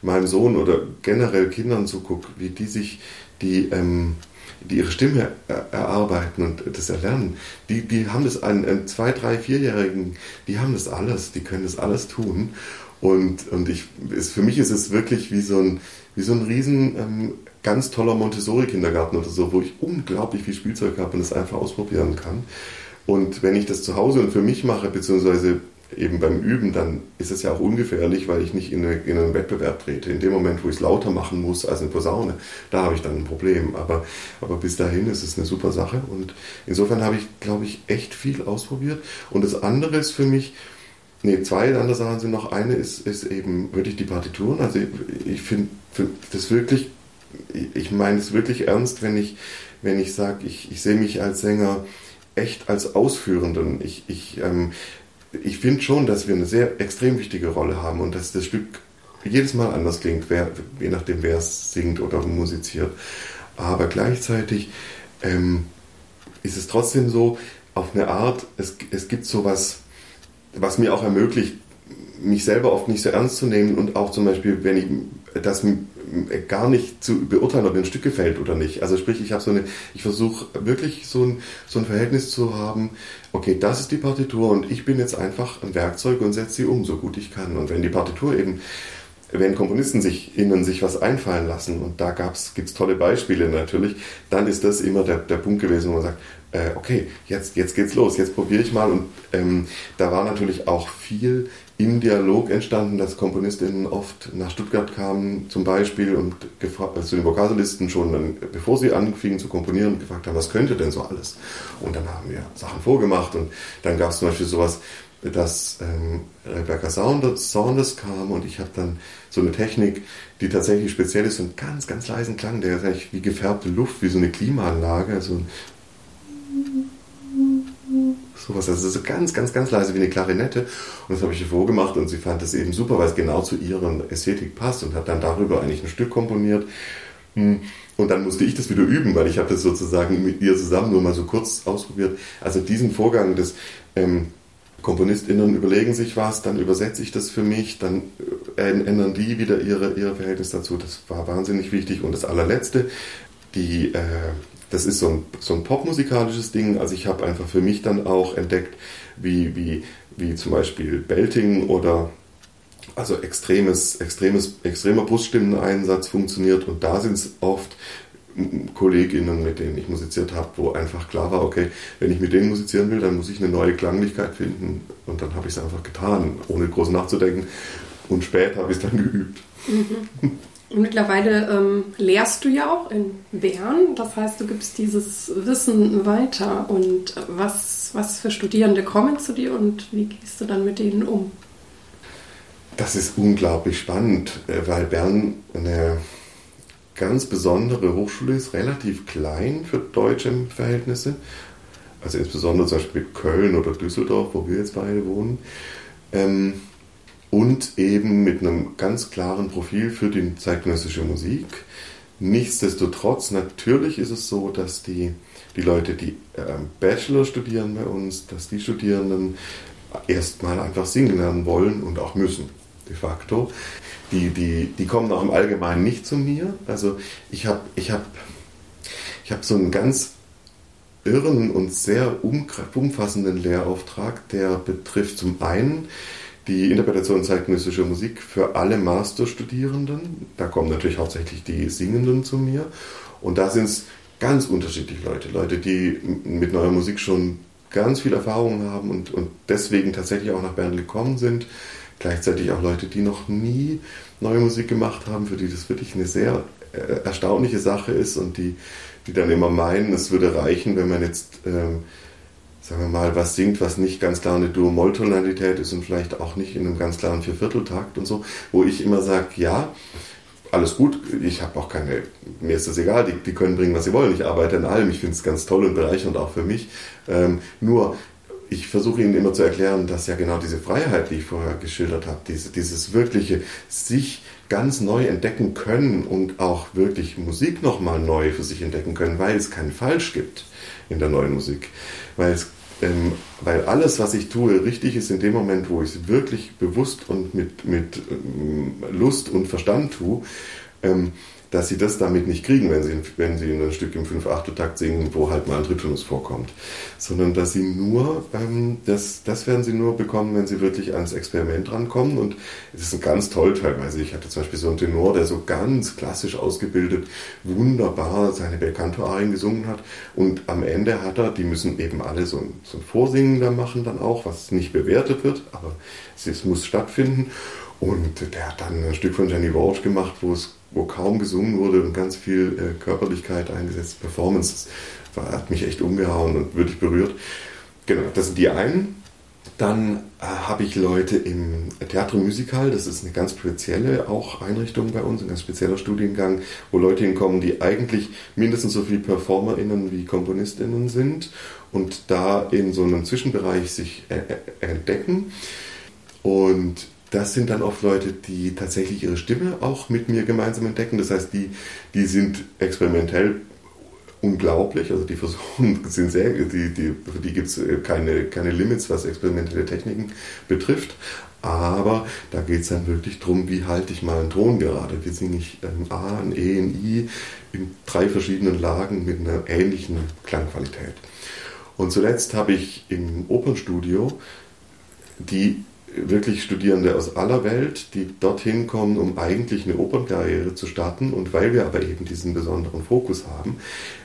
meinem Sohn oder generell Kindern zugucke, wie die sich die, ähm, die ihre Stimme erarbeiten und das erlernen, die, die haben das an, an zwei, drei, vierjährigen, die haben das alles, die können das alles tun. Und, und ich, ist, für mich ist es wirklich wie so ein, wie so ein riesen ähm, ganz toller Montessori-Kindergarten oder so, wo ich unglaublich viel Spielzeug habe und es einfach ausprobieren kann. Und wenn ich das zu Hause und für mich mache, beziehungsweise eben beim Üben, dann ist es ja auch ungefährlich, weil ich nicht in, eine, in einen Wettbewerb trete. In dem Moment, wo ich es lauter machen muss als eine Posaune, da habe ich dann ein Problem. Aber, aber bis dahin ist es eine super Sache. Und insofern habe ich, glaube ich, echt viel ausprobiert. Und das andere ist für mich, nee, zwei andere Sachen sind noch. Eine ist, ist eben wirklich die Partituren. Also ich, ich finde find das wirklich, ich meine es wirklich ernst, wenn ich, wenn ich sage, ich, ich sehe mich als Sänger echt als Ausführenden. Ich, ich, ähm, ich finde schon, dass wir eine sehr extrem wichtige Rolle haben und dass das Stück jedes Mal anders klingt, wer, je nachdem, wer es singt oder musiziert. Aber gleichzeitig ähm, ist es trotzdem so, auf eine Art, es, es gibt so was, mir auch ermöglicht, mich selber oft nicht so ernst zu nehmen und auch zum Beispiel, wenn ich das gar nicht zu beurteilen, ob mir ein Stück gefällt oder nicht. Also sprich, ich habe so eine, ich versuche wirklich so ein, so ein Verhältnis zu haben, okay, das ist die Partitur und ich bin jetzt einfach ein Werkzeug und setze sie um, so gut ich kann. Und wenn die Partitur eben wenn Komponisten sich innen sich was einfallen lassen, und da gibt es tolle Beispiele natürlich, dann ist das immer der, der Punkt gewesen, wo man sagt, äh, okay, jetzt, jetzt geht's los, jetzt probiere ich mal. Und ähm, da war natürlich auch viel im Dialog entstanden, dass KomponistInnen oft nach Stuttgart kamen, zum Beispiel, und also zu den Vokalsolisten schon, dann, bevor sie anfingen zu komponieren, gefragt haben, was könnte denn so alles? Und dann haben wir Sachen vorgemacht und dann gab es zum Beispiel sowas, dass ähm, Rebecca Saunders, Saunders kam und ich habe dann so eine Technik, die tatsächlich speziell ist, so einen ganz, ganz leisen Klang, der ist eigentlich wie gefärbte Luft, wie so eine Klimaanlage, also sowas. Also so ganz, ganz, ganz leise wie eine Klarinette. Und das habe ich ihr vorgemacht und sie fand das eben super, weil es genau zu ihren Ästhetik passt und hat dann darüber eigentlich ein Stück komponiert. Hm. Und dann musste ich das wieder üben, weil ich habe das sozusagen mit ihr zusammen nur mal so kurz ausprobiert. Also diesen Vorgang des ähm, KomponistInnen überlegen sich was, dann übersetze ich das für mich, dann äh, ändern die wieder ihre, ihre Verhältnis dazu. Das war wahnsinnig wichtig. Und das allerletzte, die äh, das ist so ein, so ein popmusikalisches Ding. Also ich habe einfach für mich dann auch entdeckt, wie, wie, wie zum Beispiel Belting oder also extremes, extremes, extremer Bruststimmeneinsatz funktioniert. Und da sind es oft KollegInnen, mit denen ich musiziert habe, wo einfach klar war, okay, wenn ich mit denen musizieren will, dann muss ich eine neue Klanglichkeit finden. Und dann habe ich es einfach getan, ohne groß nachzudenken. Und später habe ich es dann geübt. Mhm. Mittlerweile ähm, lehrst du ja auch in Bern. Das heißt, du gibst dieses Wissen weiter. Und was, was für Studierende kommen zu dir und wie gehst du dann mit denen um? Das ist unglaublich spannend, äh, weil Bern eine ganz besondere Hochschule ist, relativ klein für deutsche Verhältnisse. Also insbesondere zum Beispiel Köln oder Düsseldorf, wo wir jetzt beide wohnen. Ähm, und eben mit einem ganz klaren Profil für die zeitgenössische Musik. Nichtsdestotrotz, natürlich ist es so, dass die, die Leute, die äh, Bachelor studieren bei uns, dass die Studierenden erstmal einfach singen lernen wollen und auch müssen, de facto. Die, die, die kommen auch im Allgemeinen nicht zu mir. Also ich habe ich hab, ich hab so einen ganz irren und sehr umfassenden Lehrauftrag, der betrifft zum einen die Interpretation zeitgenössischer Musik für alle Masterstudierenden. Da kommen natürlich hauptsächlich die Singenden zu mir. Und da sind es ganz unterschiedliche Leute. Leute, die mit neuer Musik schon ganz viel Erfahrung haben und, und deswegen tatsächlich auch nach Bern gekommen sind. Gleichzeitig auch Leute, die noch nie neue Musik gemacht haben, für die das wirklich eine sehr äh, erstaunliche Sache ist und die, die dann immer meinen, es würde reichen, wenn man jetzt ähm, sagen wir mal, was singt, was nicht ganz klar eine Dur-Moll-Tonalität ist und vielleicht auch nicht in einem ganz klaren Viervierteltakt und so, wo ich immer sage, ja, alles gut, ich habe auch keine, mir ist das egal, die, die, können bringen, was sie wollen, ich arbeite an allem, ich finde es ganz toll und bereichernd auch für mich. Ähm, nur, ich versuche ihnen immer zu erklären, dass ja genau diese Freiheit, die ich vorher geschildert habe, diese, dieses wirkliche sich ganz neu entdecken können und auch wirklich Musik nochmal neu für sich entdecken können, weil es kein Falsch gibt in der neuen Musik. Weil, es, ähm, weil alles, was ich tue, richtig ist in dem Moment, wo ich es wirklich bewusst und mit, mit ähm, Lust und Verstand tue. Ähm, dass sie das damit nicht kriegen, wenn sie, wenn sie ein Stück im 5-8-Takt singen, wo halt mal ein Tritonus vorkommt. Sondern dass sie nur, ähm, das, das werden sie nur bekommen, wenn sie wirklich ans Experiment rankommen. Und es ist ganz toll teilweise. Ich hatte zum Beispiel so einen Tenor, der so ganz klassisch ausgebildet, wunderbar seine Belcanto-Arien gesungen hat. Und am Ende hat er, die müssen eben alle so ein, so ein Vorsingen da machen dann auch, was nicht bewertet wird, aber es, es muss stattfinden. Und der hat dann ein Stück von Jenny Walsh gemacht, wo es wo kaum gesungen wurde und ganz viel äh, Körperlichkeit eingesetzt, Performance. Das war, hat mich echt umgehauen und wirklich berührt. Genau, das sind die einen. Dann äh, habe ich Leute im Theatro Musical, das ist eine ganz spezielle auch Einrichtung bei uns, ein ganz spezieller Studiengang, wo Leute hinkommen, die eigentlich mindestens so viel PerformerInnen wie KomponistInnen sind und da in so einem Zwischenbereich sich äh, äh entdecken. Und das sind dann oft Leute, die tatsächlich ihre Stimme auch mit mir gemeinsam entdecken. Das heißt, die, die sind experimentell unglaublich. Also die versuchen, sind sehr, die, die, für die gibt es äh, keine, keine Limits, was experimentelle Techniken betrifft. Aber da geht es dann wirklich darum, wie halte ich mal einen Ton gerade. Wie singe ich ein A, ein E, ein I in drei verschiedenen Lagen mit einer ähnlichen Klangqualität. Und zuletzt habe ich im Opernstudio die wirklich Studierende aus aller Welt, die dorthin kommen, um eigentlich eine Opernkarriere zu starten. Und weil wir aber eben diesen besonderen Fokus haben,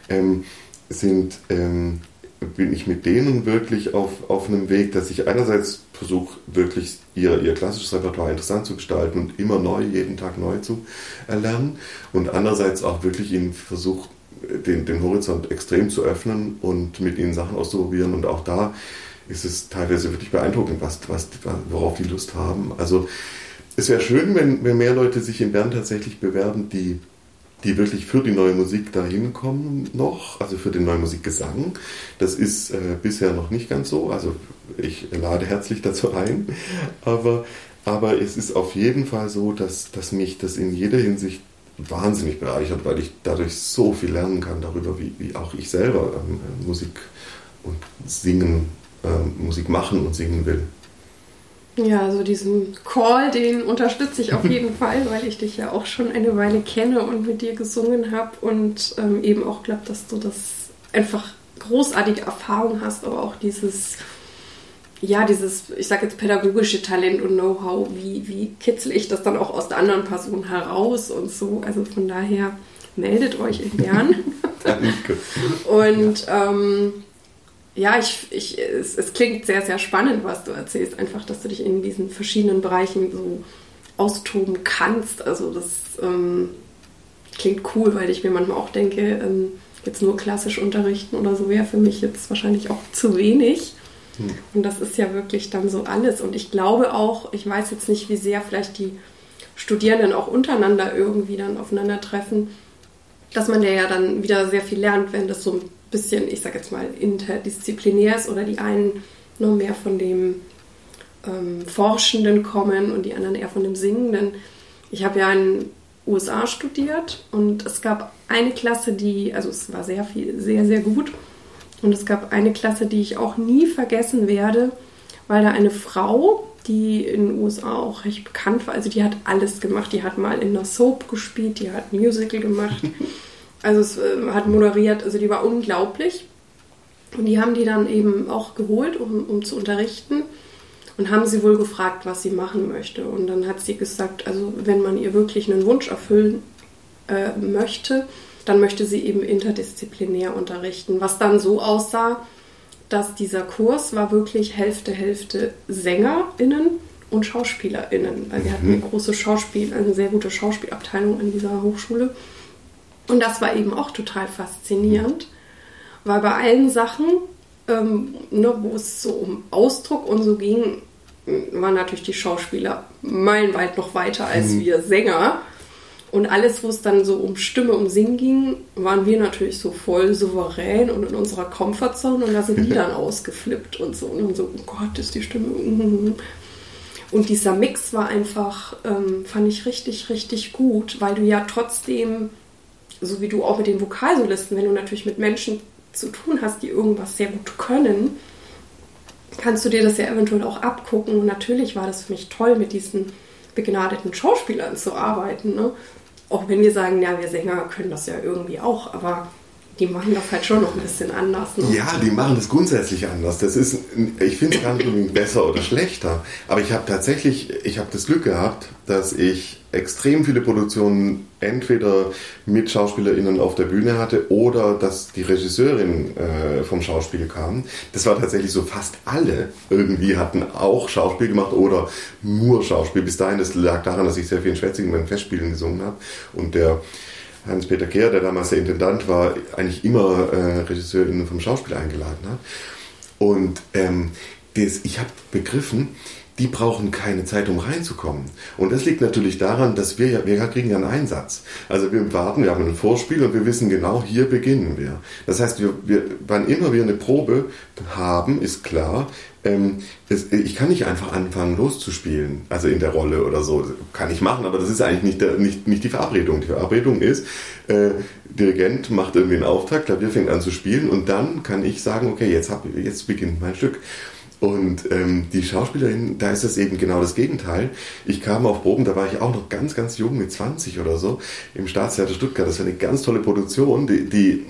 ähm, sind, ähm, bin ich mit denen wirklich auf, auf einem Weg, dass ich einerseits versuche, wirklich ihr, ihr klassisches Repertoire interessant zu gestalten und immer neu, jeden Tag neu zu erlernen. Und andererseits auch wirklich ihnen versuche, den, den Horizont extrem zu öffnen und mit ihnen Sachen auszuprobieren und auch da ist es teilweise wirklich beeindruckend, was, was, worauf die Lust haben. Also es wäre schön, wenn, wenn mehr Leute sich in Bern tatsächlich bewerben, die, die wirklich für die neue Musik dahin kommen noch, also für den neuen Musikgesang. Das ist äh, bisher noch nicht ganz so. Also ich lade herzlich dazu ein. Aber, aber es ist auf jeden Fall so, dass, dass mich das in jeder Hinsicht wahnsinnig bereichert, weil ich dadurch so viel lernen kann darüber, wie, wie auch ich selber ähm, Musik und Singen äh, Musik machen und singen will. Ja, also diesen Call, den unterstütze ich auf jeden Fall, weil ich dich ja auch schon eine Weile kenne und mit dir gesungen habe und ähm, eben auch glaube, dass du das einfach großartige Erfahrung hast, aber auch dieses, ja, dieses, ich sage jetzt pädagogische Talent und Know-how, wie, wie kitzel ich das dann auch aus der anderen Person heraus und so. Also von daher meldet euch in Bern. Danke. und ähm, ja, ich, ich, es, es, klingt sehr, sehr spannend, was du erzählst. Einfach, dass du dich in diesen verschiedenen Bereichen so austoben kannst. Also das ähm, klingt cool, weil ich mir manchmal auch denke, ähm, jetzt nur klassisch unterrichten oder so wäre für mich jetzt wahrscheinlich auch zu wenig. Hm. Und das ist ja wirklich dann so alles. Und ich glaube auch, ich weiß jetzt nicht, wie sehr vielleicht die Studierenden auch untereinander irgendwie dann aufeinandertreffen, dass man ja dann wieder sehr viel lernt, wenn das so ein bisschen, ich sag jetzt mal, interdisziplinär ist oder die einen nur mehr von dem ähm, Forschenden kommen und die anderen eher von dem Singenden. Ich habe ja in den USA studiert und es gab eine Klasse, die, also es war sehr viel, sehr, sehr gut. Und es gab eine Klasse, die ich auch nie vergessen werde, weil da eine Frau, die in den USA auch recht bekannt war, also die hat alles gemacht. Die hat mal in einer Soap gespielt, die hat Musical gemacht. Also es äh, hat moderiert, also die war unglaublich. Und die haben die dann eben auch geholt, um, um zu unterrichten. Und haben sie wohl gefragt, was sie machen möchte. Und dann hat sie gesagt, also wenn man ihr wirklich einen Wunsch erfüllen äh, möchte, dann möchte sie eben interdisziplinär unterrichten. Was dann so aussah, dass dieser Kurs war wirklich Hälfte, Hälfte SängerInnen und SchauspielerInnen. Also wir hatten eine mhm. große Schauspiel, eine sehr gute Schauspielabteilung an dieser Hochschule. Und das war eben auch total faszinierend, weil bei allen Sachen, ähm, ne, wo es so um Ausdruck und so ging, waren natürlich die Schauspieler meilenweit noch weiter als mhm. wir Sänger. Und alles, wo es dann so um Stimme, um Singen ging, waren wir natürlich so voll souverän und in unserer Comfortzone und da sind die dann ausgeflippt und so. Und so, oh Gott, ist die Stimme. Und dieser Mix war einfach, ähm, fand ich richtig, richtig gut, weil du ja trotzdem so wie du auch mit den Vokalsolisten, wenn du natürlich mit Menschen zu tun hast, die irgendwas sehr gut können, kannst du dir das ja eventuell auch abgucken. Und natürlich war das für mich toll, mit diesen begnadeten Schauspielern zu arbeiten. Ne? Auch wenn wir sagen, ja, wir Sänger können das ja irgendwie auch, aber die machen das halt schon noch ein bisschen anders. Ne? Ja, die machen das grundsätzlich anders. Das ist, ich finde es gar nicht unbedingt besser oder schlechter. Aber ich habe tatsächlich, ich habe das Glück gehabt, dass ich extrem viele Produktionen entweder mit SchauspielerInnen auf der Bühne hatte oder dass die Regisseurin äh, vom Schauspiel kam. Das war tatsächlich so, fast alle irgendwie hatten auch Schauspiel gemacht oder nur Schauspiel. Bis dahin, das lag daran, dass ich sehr viel in Schwetzingen beim Festspielen gesungen habe und der Hans-Peter Kehr, der damals der Intendant war, eigentlich immer äh, Regisseurinnen vom Schauspiel eingeladen hat. Und ähm, das, ich habe begriffen, die brauchen keine Zeit, um reinzukommen. Und das liegt natürlich daran, dass wir ja, wir kriegen ja einen Einsatz. Also wir warten, wir haben ein Vorspiel und wir wissen genau, hier beginnen wir. Das heißt, wir, wir, wann immer wir eine Probe haben, ist klar, ähm, das, ich kann nicht einfach anfangen loszuspielen, also in der Rolle oder so. Kann ich machen, aber das ist eigentlich nicht, der, nicht, nicht die Verabredung. Die Verabredung ist, äh, Dirigent macht irgendwie einen Auftrag, Klavier fängt an zu spielen und dann kann ich sagen, okay, jetzt, hab, jetzt beginnt mein Stück. Und ähm, die Schauspielerin, da ist es eben genau das Gegenteil. Ich kam auf Proben, da war ich auch noch ganz, ganz jung, mit 20 oder so, im Staatstheater Stuttgart. Das war eine ganz tolle Produktion, die, die,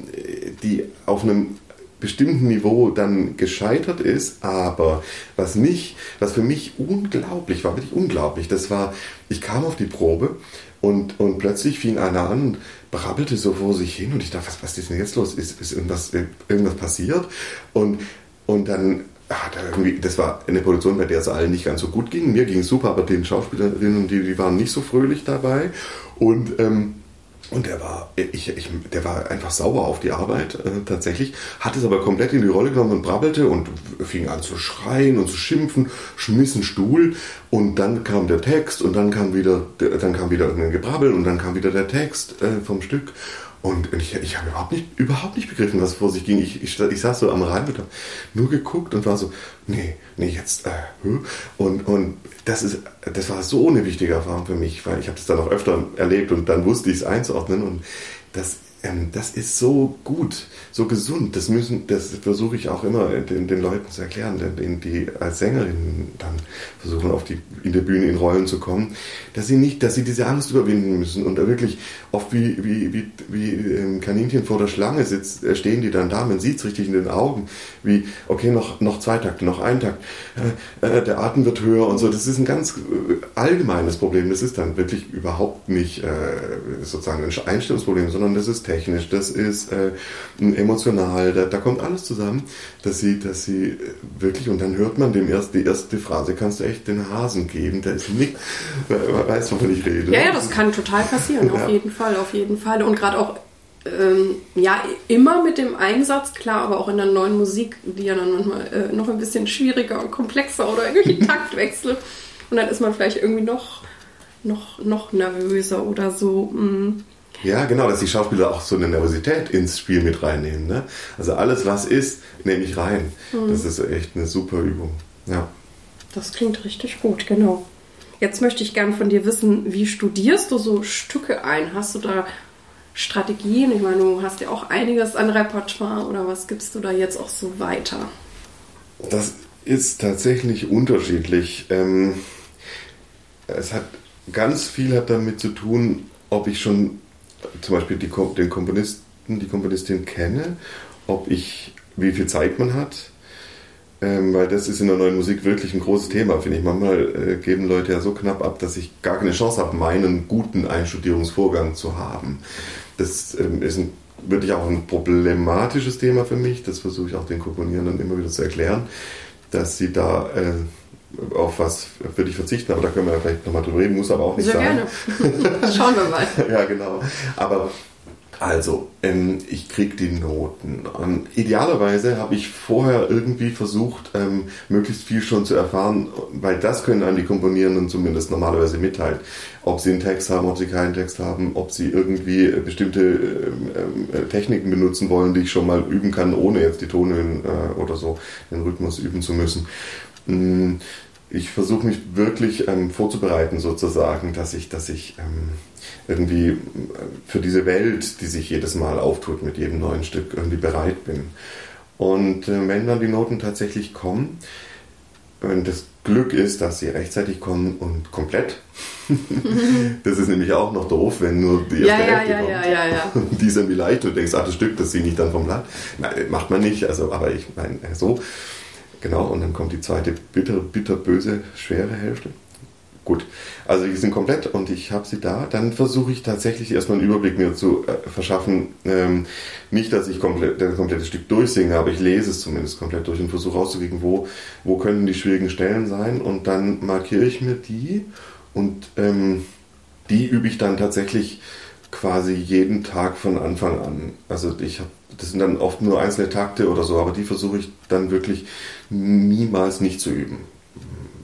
die auf einem bestimmten Niveau dann gescheitert ist, aber was mich, was für mich unglaublich war, wirklich unglaublich, das war, ich kam auf die Probe und, und plötzlich fing einer an und brabbelte so vor sich hin und ich dachte, was, was ist denn jetzt los? Ist, ist irgendwas, irgendwas passiert? Und, und dann hat er irgendwie, das war eine Produktion, bei der es allen nicht ganz so gut ging. Mir ging es super, aber den Schauspielerinnen, die, die waren nicht so fröhlich dabei. Und ähm, und der war, ich, ich, der war einfach sauer auf die Arbeit äh, tatsächlich, hat es aber komplett in die Rolle genommen und brabbelte und fing an zu schreien und zu schimpfen, schmiss einen Stuhl und dann kam der Text und dann kam wieder, dann kam wieder irgendein Gebrabbel und dann kam wieder der Text äh, vom Stück und ich, ich habe überhaupt nicht, überhaupt nicht begriffen, was vor sich ging. Ich, ich, ich saß so am Rand und habe nur geguckt und war so, nee, nee, jetzt, äh, und, und das, ist, das war so eine wichtige Erfahrung für mich, weil ich habe das dann auch öfter erlebt und dann wusste ich es einzuordnen und das ähm, das ist so gut, so gesund. Das müssen, das versuche ich auch immer den, den Leuten zu erklären, denen, die als Sängerinnen dann versuchen, auf die, in der Bühne in Rollen zu kommen, dass sie nicht, dass sie diese Angst überwinden müssen und da wirklich oft wie, wie, wie, wie ähm, Kaninchen vor der Schlange sitzt, äh, stehen die dann da, man sieht es richtig in den Augen, wie, okay, noch, noch zwei Takte, noch ein Takt, äh, äh, der Atem wird höher und so. Das ist ein ganz äh, allgemeines Problem. Das ist dann wirklich überhaupt nicht äh, sozusagen ein Einstellungsproblem, sondern das ist technisch, das ist äh, emotional, da, da, kommt alles zusammen, dass sie, dass sie wirklich, und dann hört man dem erst, die erste Phrase, kannst du echt den Hasen geben, der ist nicht, weißt du, wovon ich rede. Ja, ja, das kann total passieren, auf ja. jeden Fall, auf jeden Fall. Und gerade auch ähm, ja, immer mit dem Einsatz, klar, aber auch in der neuen Musik, die ja dann manchmal äh, noch ein bisschen schwieriger und komplexer oder irgendwelche Taktwechsel. Und dann ist man vielleicht irgendwie noch, noch, noch nervöser oder so. Mm. Ja, genau, dass die Schauspieler auch so eine Nervosität ins Spiel mit reinnehmen. Ne? Also alles, was ist, nehme ich rein. Mhm. Das ist echt eine super Übung. Ja. Das klingt richtig gut, genau. Jetzt möchte ich gern von dir wissen, wie studierst du so Stücke ein? Hast du da Strategien? Ich meine, du hast ja auch einiges an Repertoire oder was gibst du da jetzt auch so weiter? Das ist tatsächlich unterschiedlich. Ähm, es hat ganz viel hat damit zu tun, ob ich schon zum Beispiel die, den Komponisten, die Komponistin kenne, ob ich, wie viel Zeit man hat. Ähm, weil das ist in der neuen Musik wirklich ein großes Thema, finde ich. Manchmal äh, geben Leute ja so knapp ab, dass ich gar keine Chance habe, meinen guten Einstudierungsvorgang zu haben. Das ähm, ist ein, wirklich auch ein problematisches Thema für mich. Das versuche ich auch den Komponierenden immer wieder zu erklären, dass sie da äh, auf was würde ich verzichten, aber da können wir ja vielleicht nochmal drüber reden, muss aber auch nicht Sehr sein. gerne. Schauen wir mal. ja, genau. Aber also, ähm, ich kriege die Noten. Ähm, idealerweise habe ich vorher irgendwie versucht, ähm, möglichst viel schon zu erfahren, weil das können einem die Komponierenden zumindest normalerweise mitteilen. Ob sie einen Text haben, ob sie keinen Text haben, ob sie irgendwie bestimmte ähm, ähm, Techniken benutzen wollen, die ich schon mal üben kann, ohne jetzt die Tonhöhen äh, oder so den Rhythmus üben zu müssen. Ich versuche mich wirklich ähm, vorzubereiten, sozusagen, dass ich, dass ich ähm, irgendwie äh, für diese Welt, die sich jedes Mal auftut mit jedem neuen Stück, irgendwie bereit bin. Und äh, wenn dann die Noten tatsächlich kommen, und das Glück ist, dass sie rechtzeitig kommen und komplett. das ist nämlich auch noch doof, wenn nur die erste ja, Hälfte ja, kommt. Ja, ja, ja, Die ist irgendwie leicht und du denkst, ach, das Stück, das singe ich dann vom Blatt. Nein, macht man nicht, also, aber ich meine, so. Genau, und dann kommt die zweite bitter, bitter, böse, schwere Hälfte. Gut, also die sind komplett und ich habe sie da. Dann versuche ich tatsächlich erstmal einen Überblick mir zu äh, verschaffen. Ähm, nicht, dass ich komplett, das komplette Stück durchsinge, aber ich lese es zumindest komplett durch und versuche rauszukriegen, wo, wo können die schwierigen Stellen sein. Und dann markiere ich mir die und ähm, die übe ich dann tatsächlich quasi jeden Tag von Anfang an. Also ich habe, das sind dann oft nur einzelne Takte oder so, aber die versuche ich dann wirklich niemals nicht zu üben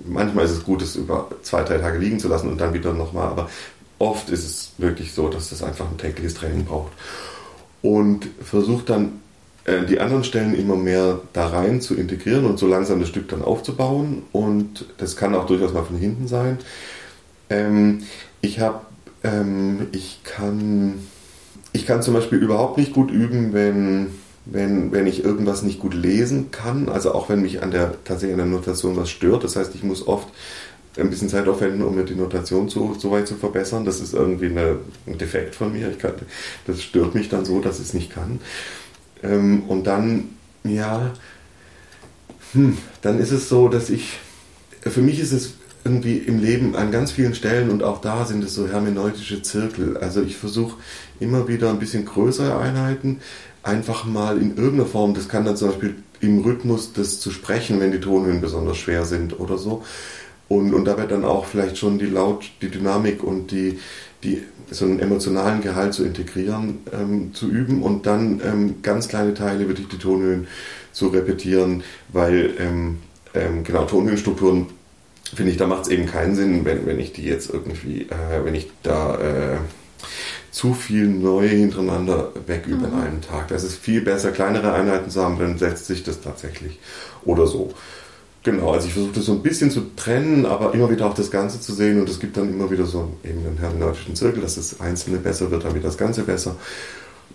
manchmal ist es gut, es über zwei, drei Tage liegen zu lassen und dann wieder nochmal, aber oft ist es wirklich so, dass das einfach ein tägliches Training braucht. Und versucht dann äh, die anderen Stellen immer mehr da rein zu integrieren und so langsam das Stück dann aufzubauen. Und das kann auch durchaus mal von hinten sein. Ähm, ich habe, ähm, ich kann, ich kann zum Beispiel überhaupt nicht gut üben, wenn wenn, wenn ich irgendwas nicht gut lesen kann, also auch wenn mich an der tatsächlich an der Notation was stört. Das heißt, ich muss oft ein bisschen Zeit aufwenden, um mir die Notation so, so weit zu verbessern. Das ist irgendwie eine, ein Defekt von mir. Ich kann, das stört mich dann so, dass ich es nicht kann. Ähm, und dann, ja, hm, dann ist es so, dass ich, für mich ist es irgendwie im Leben an ganz vielen Stellen und auch da sind es so hermeneutische Zirkel. Also ich versuche immer wieder ein bisschen größere Einheiten, einfach mal in irgendeiner Form, das kann dann zum Beispiel im Rhythmus das zu sprechen, wenn die Tonhöhen besonders schwer sind oder so. Und, und dabei dann auch vielleicht schon die Laut, die Dynamik und die, die so einen emotionalen Gehalt zu integrieren, ähm, zu üben und dann ähm, ganz kleine Teile wirklich die Tonhöhen zu repetieren, weil ähm, ähm genau Tonhöhenstrukturen finde ich, da macht es eben keinen Sinn, wenn, wenn ich die jetzt irgendwie, äh, wenn ich da äh, zu viel neu hintereinander weg über mhm. einen Tag. Das ist viel besser, kleinere Einheiten zu haben, dann setzt sich das tatsächlich oder so. Genau, also ich versuche das so ein bisschen zu trennen, aber immer wieder auch das Ganze zu sehen und es gibt dann immer wieder so eben einen hermeneutischen Zirkel, dass das Einzelne besser wird, dann wird das Ganze besser.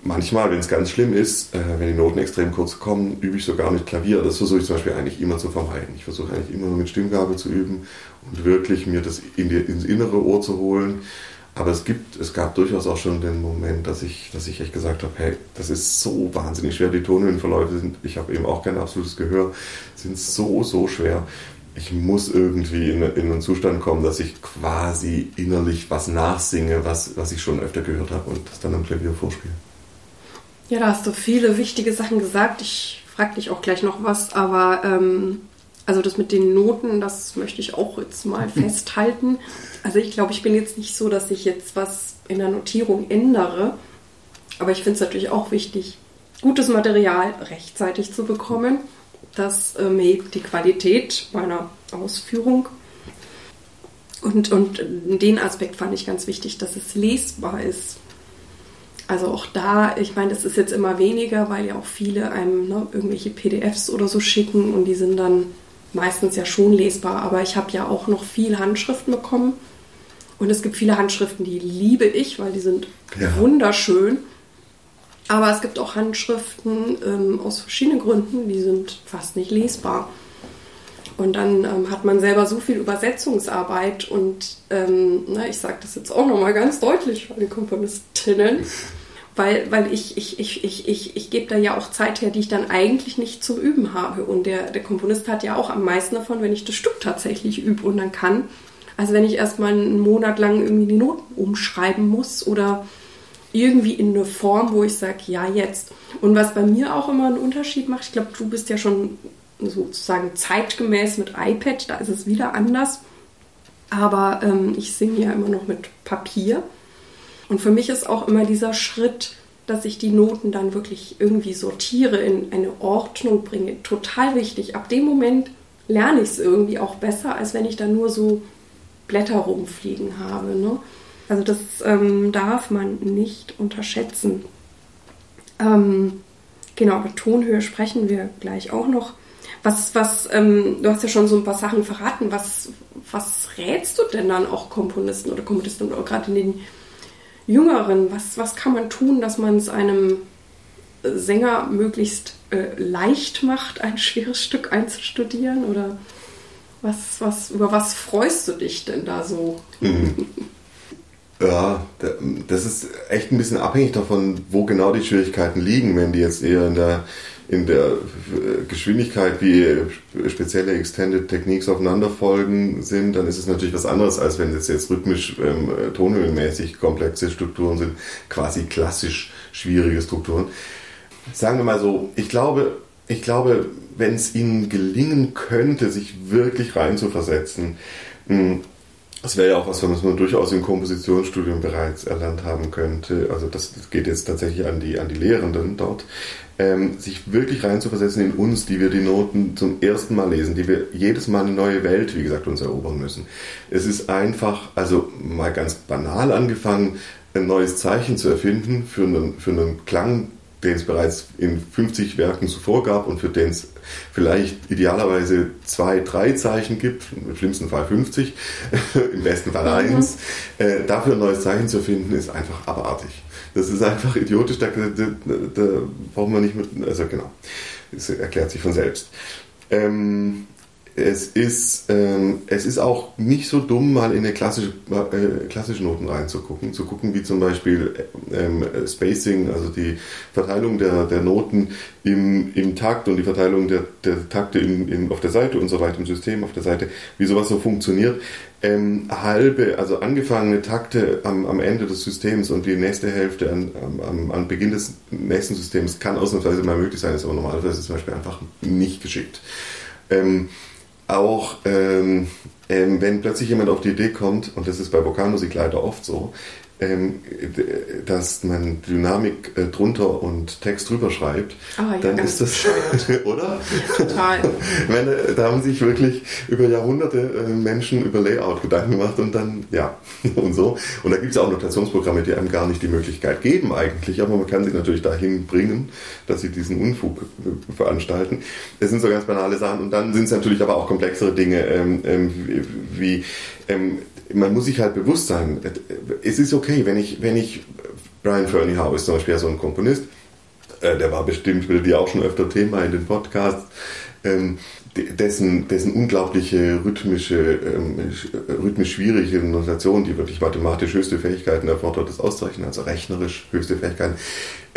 Manchmal, wenn es ganz schlimm ist, äh, wenn die Noten extrem kurz kommen, übe ich sogar mit Klavier. Das versuche ich zum Beispiel eigentlich immer zu vermeiden. Ich versuche eigentlich immer nur mit Stimmgabel zu üben und wirklich mir das in die, ins innere Ohr zu holen. Aber es gibt, es gab durchaus auch schon den Moment, dass ich, dass ich echt gesagt habe, hey, das ist so wahnsinnig schwer. Die Tonhöhenverläufe sind, ich habe eben auch kein absolutes Gehör, sind so, so schwer. Ich muss irgendwie in, in einen Zustand kommen, dass ich quasi innerlich was nachsinge, was, was ich schon öfter gehört habe und das dann am Klavier vorspiele. Ja, da hast du viele wichtige Sachen gesagt. Ich frage dich auch gleich noch was, aber ähm, also das mit den Noten, das möchte ich auch jetzt mal festhalten. Also ich glaube, ich bin jetzt nicht so, dass ich jetzt was in der Notierung ändere. Aber ich finde es natürlich auch wichtig, gutes Material rechtzeitig zu bekommen. Das ähm, hebt die Qualität meiner Ausführung. Und, und den Aspekt fand ich ganz wichtig, dass es lesbar ist. Also auch da, ich meine, das ist jetzt immer weniger, weil ja auch viele einem ne, irgendwelche PDFs oder so schicken und die sind dann meistens ja schon lesbar, aber ich habe ja auch noch viel Handschriften bekommen. Und es gibt viele Handschriften, die liebe ich, weil die sind ja. wunderschön. Aber es gibt auch Handschriften ähm, aus verschiedenen Gründen, die sind fast nicht lesbar. Und dann ähm, hat man selber so viel Übersetzungsarbeit und ähm, na, ich sage das jetzt auch nochmal ganz deutlich, weil die Komponistinnen weil, weil ich, ich, ich, ich, ich, ich gebe da ja auch Zeit her, die ich dann eigentlich nicht zum Üben habe. Und der, der Komponist hat ja auch am meisten davon, wenn ich das Stück tatsächlich übe und dann kann. Also wenn ich erstmal einen Monat lang irgendwie die Noten umschreiben muss oder irgendwie in eine Form, wo ich sage, ja, jetzt. Und was bei mir auch immer einen Unterschied macht, ich glaube, du bist ja schon sozusagen zeitgemäß mit iPad, da ist es wieder anders. Aber ähm, ich singe ja immer noch mit Papier. Und für mich ist auch immer dieser Schritt, dass ich die Noten dann wirklich irgendwie sortiere, in eine Ordnung bringe, total wichtig. Ab dem Moment lerne ich es irgendwie auch besser, als wenn ich dann nur so Blätter rumfliegen habe. Ne? Also das ähm, darf man nicht unterschätzen. Ähm, genau, über Tonhöhe sprechen wir gleich auch noch. Was, was, ähm, du hast ja schon so ein paar Sachen verraten. Was, was rätst du denn dann auch Komponisten oder Komponisten oder gerade in den Jüngeren, was, was kann man tun, dass man es einem Sänger möglichst äh, leicht macht, ein schweres Stück einzustudieren? Oder Was, was, über was freust du dich denn da so? Mhm. Ja, das ist echt ein bisschen abhängig davon, wo genau die Schwierigkeiten liegen. Wenn die jetzt eher in der, in der Geschwindigkeit wie spezielle Extended Techniques aufeinanderfolgen sind, dann ist es natürlich was anderes, als wenn es jetzt rhythmisch, ähm, tonhöhenmäßig komplexe Strukturen sind, quasi klassisch schwierige Strukturen. Sagen wir mal so, ich glaube, ich glaube, wenn es ihnen gelingen könnte, sich wirklich reinzuversetzen, hm, das wäre ja auch was, was man durchaus im Kompositionsstudium bereits erlernt haben könnte. Also das geht jetzt tatsächlich an die, an die Lehrenden dort. Ähm, sich wirklich reinzuversetzen in uns, die wir die Noten zum ersten Mal lesen, die wir jedes Mal eine neue Welt, wie gesagt, uns erobern müssen. Es ist einfach, also mal ganz banal angefangen, ein neues Zeichen zu erfinden für einen, für einen Klang, den es bereits in 50 Werken zuvor gab und für den es vielleicht idealerweise zwei, drei Zeichen gibt, im schlimmsten Fall 50, im besten Fall mhm. eins. Äh, dafür ein neues Zeichen zu finden, ist einfach abartig. Das ist einfach idiotisch, da, da, da brauchen wir nicht mit, also genau, das erklärt sich von selbst. Ähm, es ist, ähm, es ist auch nicht so dumm, mal in eine klassische, äh, klassische Noten reinzugucken. Zu gucken, wie zum Beispiel ähm, Spacing, also die Verteilung der, der Noten im, im Takt und die Verteilung der, der Takte im, im, auf der Seite und so weiter, im System auf der Seite, wie sowas so funktioniert. Ähm, halbe, also angefangene Takte am, am Ende des Systems und die nächste Hälfte an, am, am Beginn des nächsten Systems kann ausnahmsweise mal möglich sein, ist aber normalerweise zum Beispiel einfach nicht geschickt. Ähm, auch ähm, ähm, wenn plötzlich jemand auf die Idee kommt, und das ist bei Vokalmusik leider oft so, ähm, dass man Dynamik äh, drunter und Text drüber schreibt, ah, ja, dann ist das, oder? Total. meine, da haben sich wirklich über Jahrhunderte äh, Menschen über Layout Gedanken gemacht und dann, ja, und so. Und da gibt es auch Notationsprogramme, die einem gar nicht die Möglichkeit geben eigentlich, aber man kann sie natürlich dahin bringen, dass sie diesen Unfug äh, veranstalten. Das sind so ganz banale Sachen und dann sind es natürlich aber auch komplexere Dinge, ähm, ähm, wie, wie ähm, man muss sich halt bewusst sein, es ist okay, wenn ich, wenn ich, Brian Ferneyhough ist zum Beispiel ja so ein Komponist, äh, der war bestimmt für die auch schon öfter Thema in den Podcasts, ähm, dessen, dessen unglaubliche rhythmische, ähm, rhythmisch schwierige Notation, die wirklich mathematisch höchste Fähigkeiten erfordert, das auszeichnen, also rechnerisch höchste Fähigkeiten,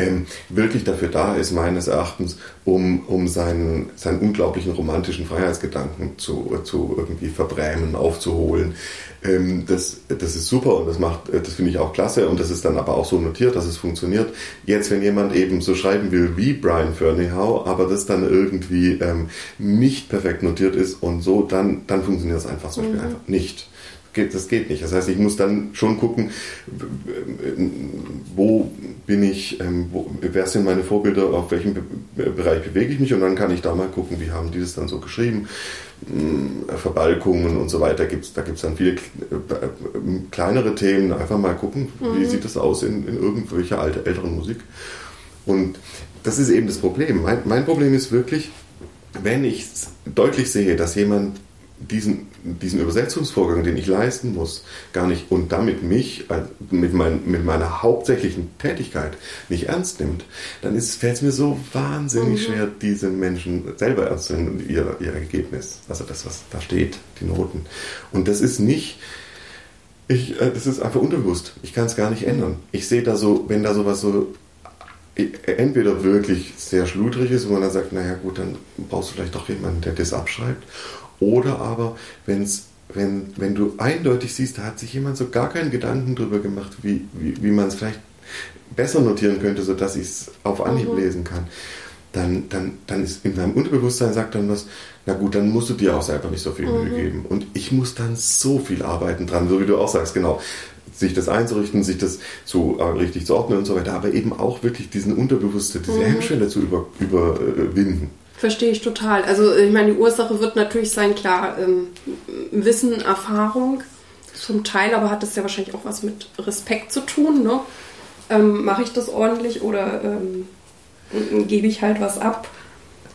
ähm, wirklich dafür da ist, meines Erachtens, um, um seinen, seinen unglaublichen romantischen Freiheitsgedanken zu, zu irgendwie verbrämen, aufzuholen. Ähm, das, das ist super und das macht, äh, das finde ich auch klasse und das ist dann aber auch so notiert, dass es funktioniert. Jetzt, wenn jemand eben so schreiben will wie Brian Ferneyhough, aber das dann irgendwie ähm, nicht perfekt notiert ist und so, dann, dann funktioniert das einfach zum Beispiel mhm. einfach nicht geht, das geht nicht. Das heißt, ich muss dann schon gucken, wo bin ich, ähm, wo, wer sind meine Vorbilder, auf welchem Bereich bewege ich mich und dann kann ich da mal gucken, wie haben die das dann so geschrieben. Hm, Verbalkungen und so weiter gibt's, da gibt es dann viele äh, kleinere Themen. Einfach mal gucken, mhm. wie sieht das aus in, in irgendwelcher alte, älteren Musik. Und das ist eben das Problem. Mein, mein Problem ist wirklich, wenn ich deutlich sehe, dass jemand diesen, diesen Übersetzungsvorgang, den ich leisten muss, gar nicht und damit mich mit, mein, mit meiner hauptsächlichen Tätigkeit nicht ernst nimmt, dann fällt es mir so wahnsinnig mhm. schwer, diese Menschen selber ernst zu nehmen und ihr, ihr Ergebnis, also das, was da steht, die Noten. Und das ist nicht, ich, äh, das ist einfach unterbewusst. Ich kann es gar nicht ändern. Ich sehe da so, wenn da sowas so äh, entweder wirklich sehr schludrig ist, wo man dann sagt, naja gut, dann brauchst du vielleicht doch jemanden, der das abschreibt. Oder aber, wenn's, wenn, wenn du eindeutig siehst, da hat sich jemand so gar keinen Gedanken drüber gemacht, wie, wie, wie man es vielleicht besser notieren könnte, sodass ich es auf Anhieb mhm. lesen kann, dann, dann, dann ist in deinem Unterbewusstsein sagt dann was, na gut, dann musst du dir auch selber nicht so viel mhm. Mühe geben. Und ich muss dann so viel arbeiten dran, so wie du auch sagst, genau sich das einzurichten, sich das zu, äh, richtig zu ordnen und so weiter, aber eben auch wirklich diesen Unterbewusste, diese mhm. Hemmschwelle zu über, überwinden. Verstehe ich total. Also ich meine, die Ursache wird natürlich sein, klar, ähm, Wissen, Erfahrung zum Teil, aber hat das ja wahrscheinlich auch was mit Respekt zu tun. Ne? Ähm, Mache ich das ordentlich oder ähm, gebe ich halt was ab,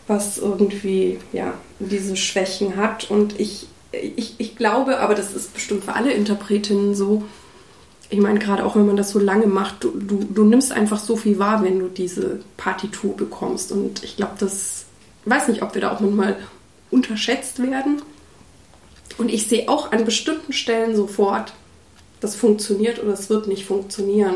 was irgendwie ja, diese Schwächen hat? Und ich, ich, ich glaube, aber das ist bestimmt für alle Interpretinnen so, ich meine, gerade auch wenn man das so lange macht, du, du, du nimmst einfach so viel wahr, wenn du diese Partitur bekommst. Und ich glaube, das weiß nicht, ob wir da auch manchmal unterschätzt werden. Und ich sehe auch an bestimmten Stellen sofort, das funktioniert oder es wird nicht funktionieren.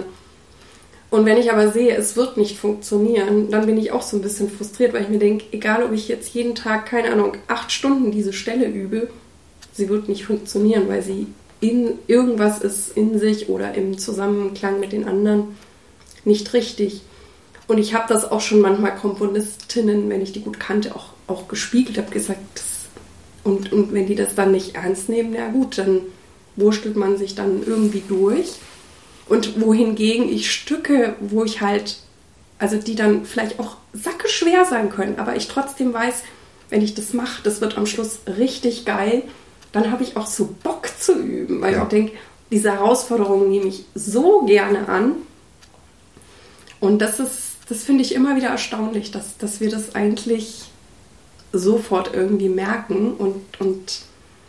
Und wenn ich aber sehe, es wird nicht funktionieren, dann bin ich auch so ein bisschen frustriert, weil ich mir denke, egal ob ich jetzt jeden Tag, keine Ahnung, acht Stunden diese Stelle übe, sie wird nicht funktionieren, weil sie in irgendwas ist in sich oder im Zusammenklang mit den anderen nicht richtig. Und ich habe das auch schon manchmal Komponistinnen, wenn ich die gut kannte, auch, auch gespiegelt, habe gesagt, das, und, und wenn die das dann nicht ernst nehmen, ja gut, dann wurstelt man sich dann irgendwie durch. Und wohingegen ich Stücke, wo ich halt, also die dann vielleicht auch sackeschwer sein können, aber ich trotzdem weiß, wenn ich das mache, das wird am Schluss richtig geil, dann habe ich auch so Bock zu üben, weil ja. ich denke, diese Herausforderung nehme ich so gerne an. Und das ist, das finde ich immer wieder erstaunlich, dass, dass wir das eigentlich sofort irgendwie merken und, und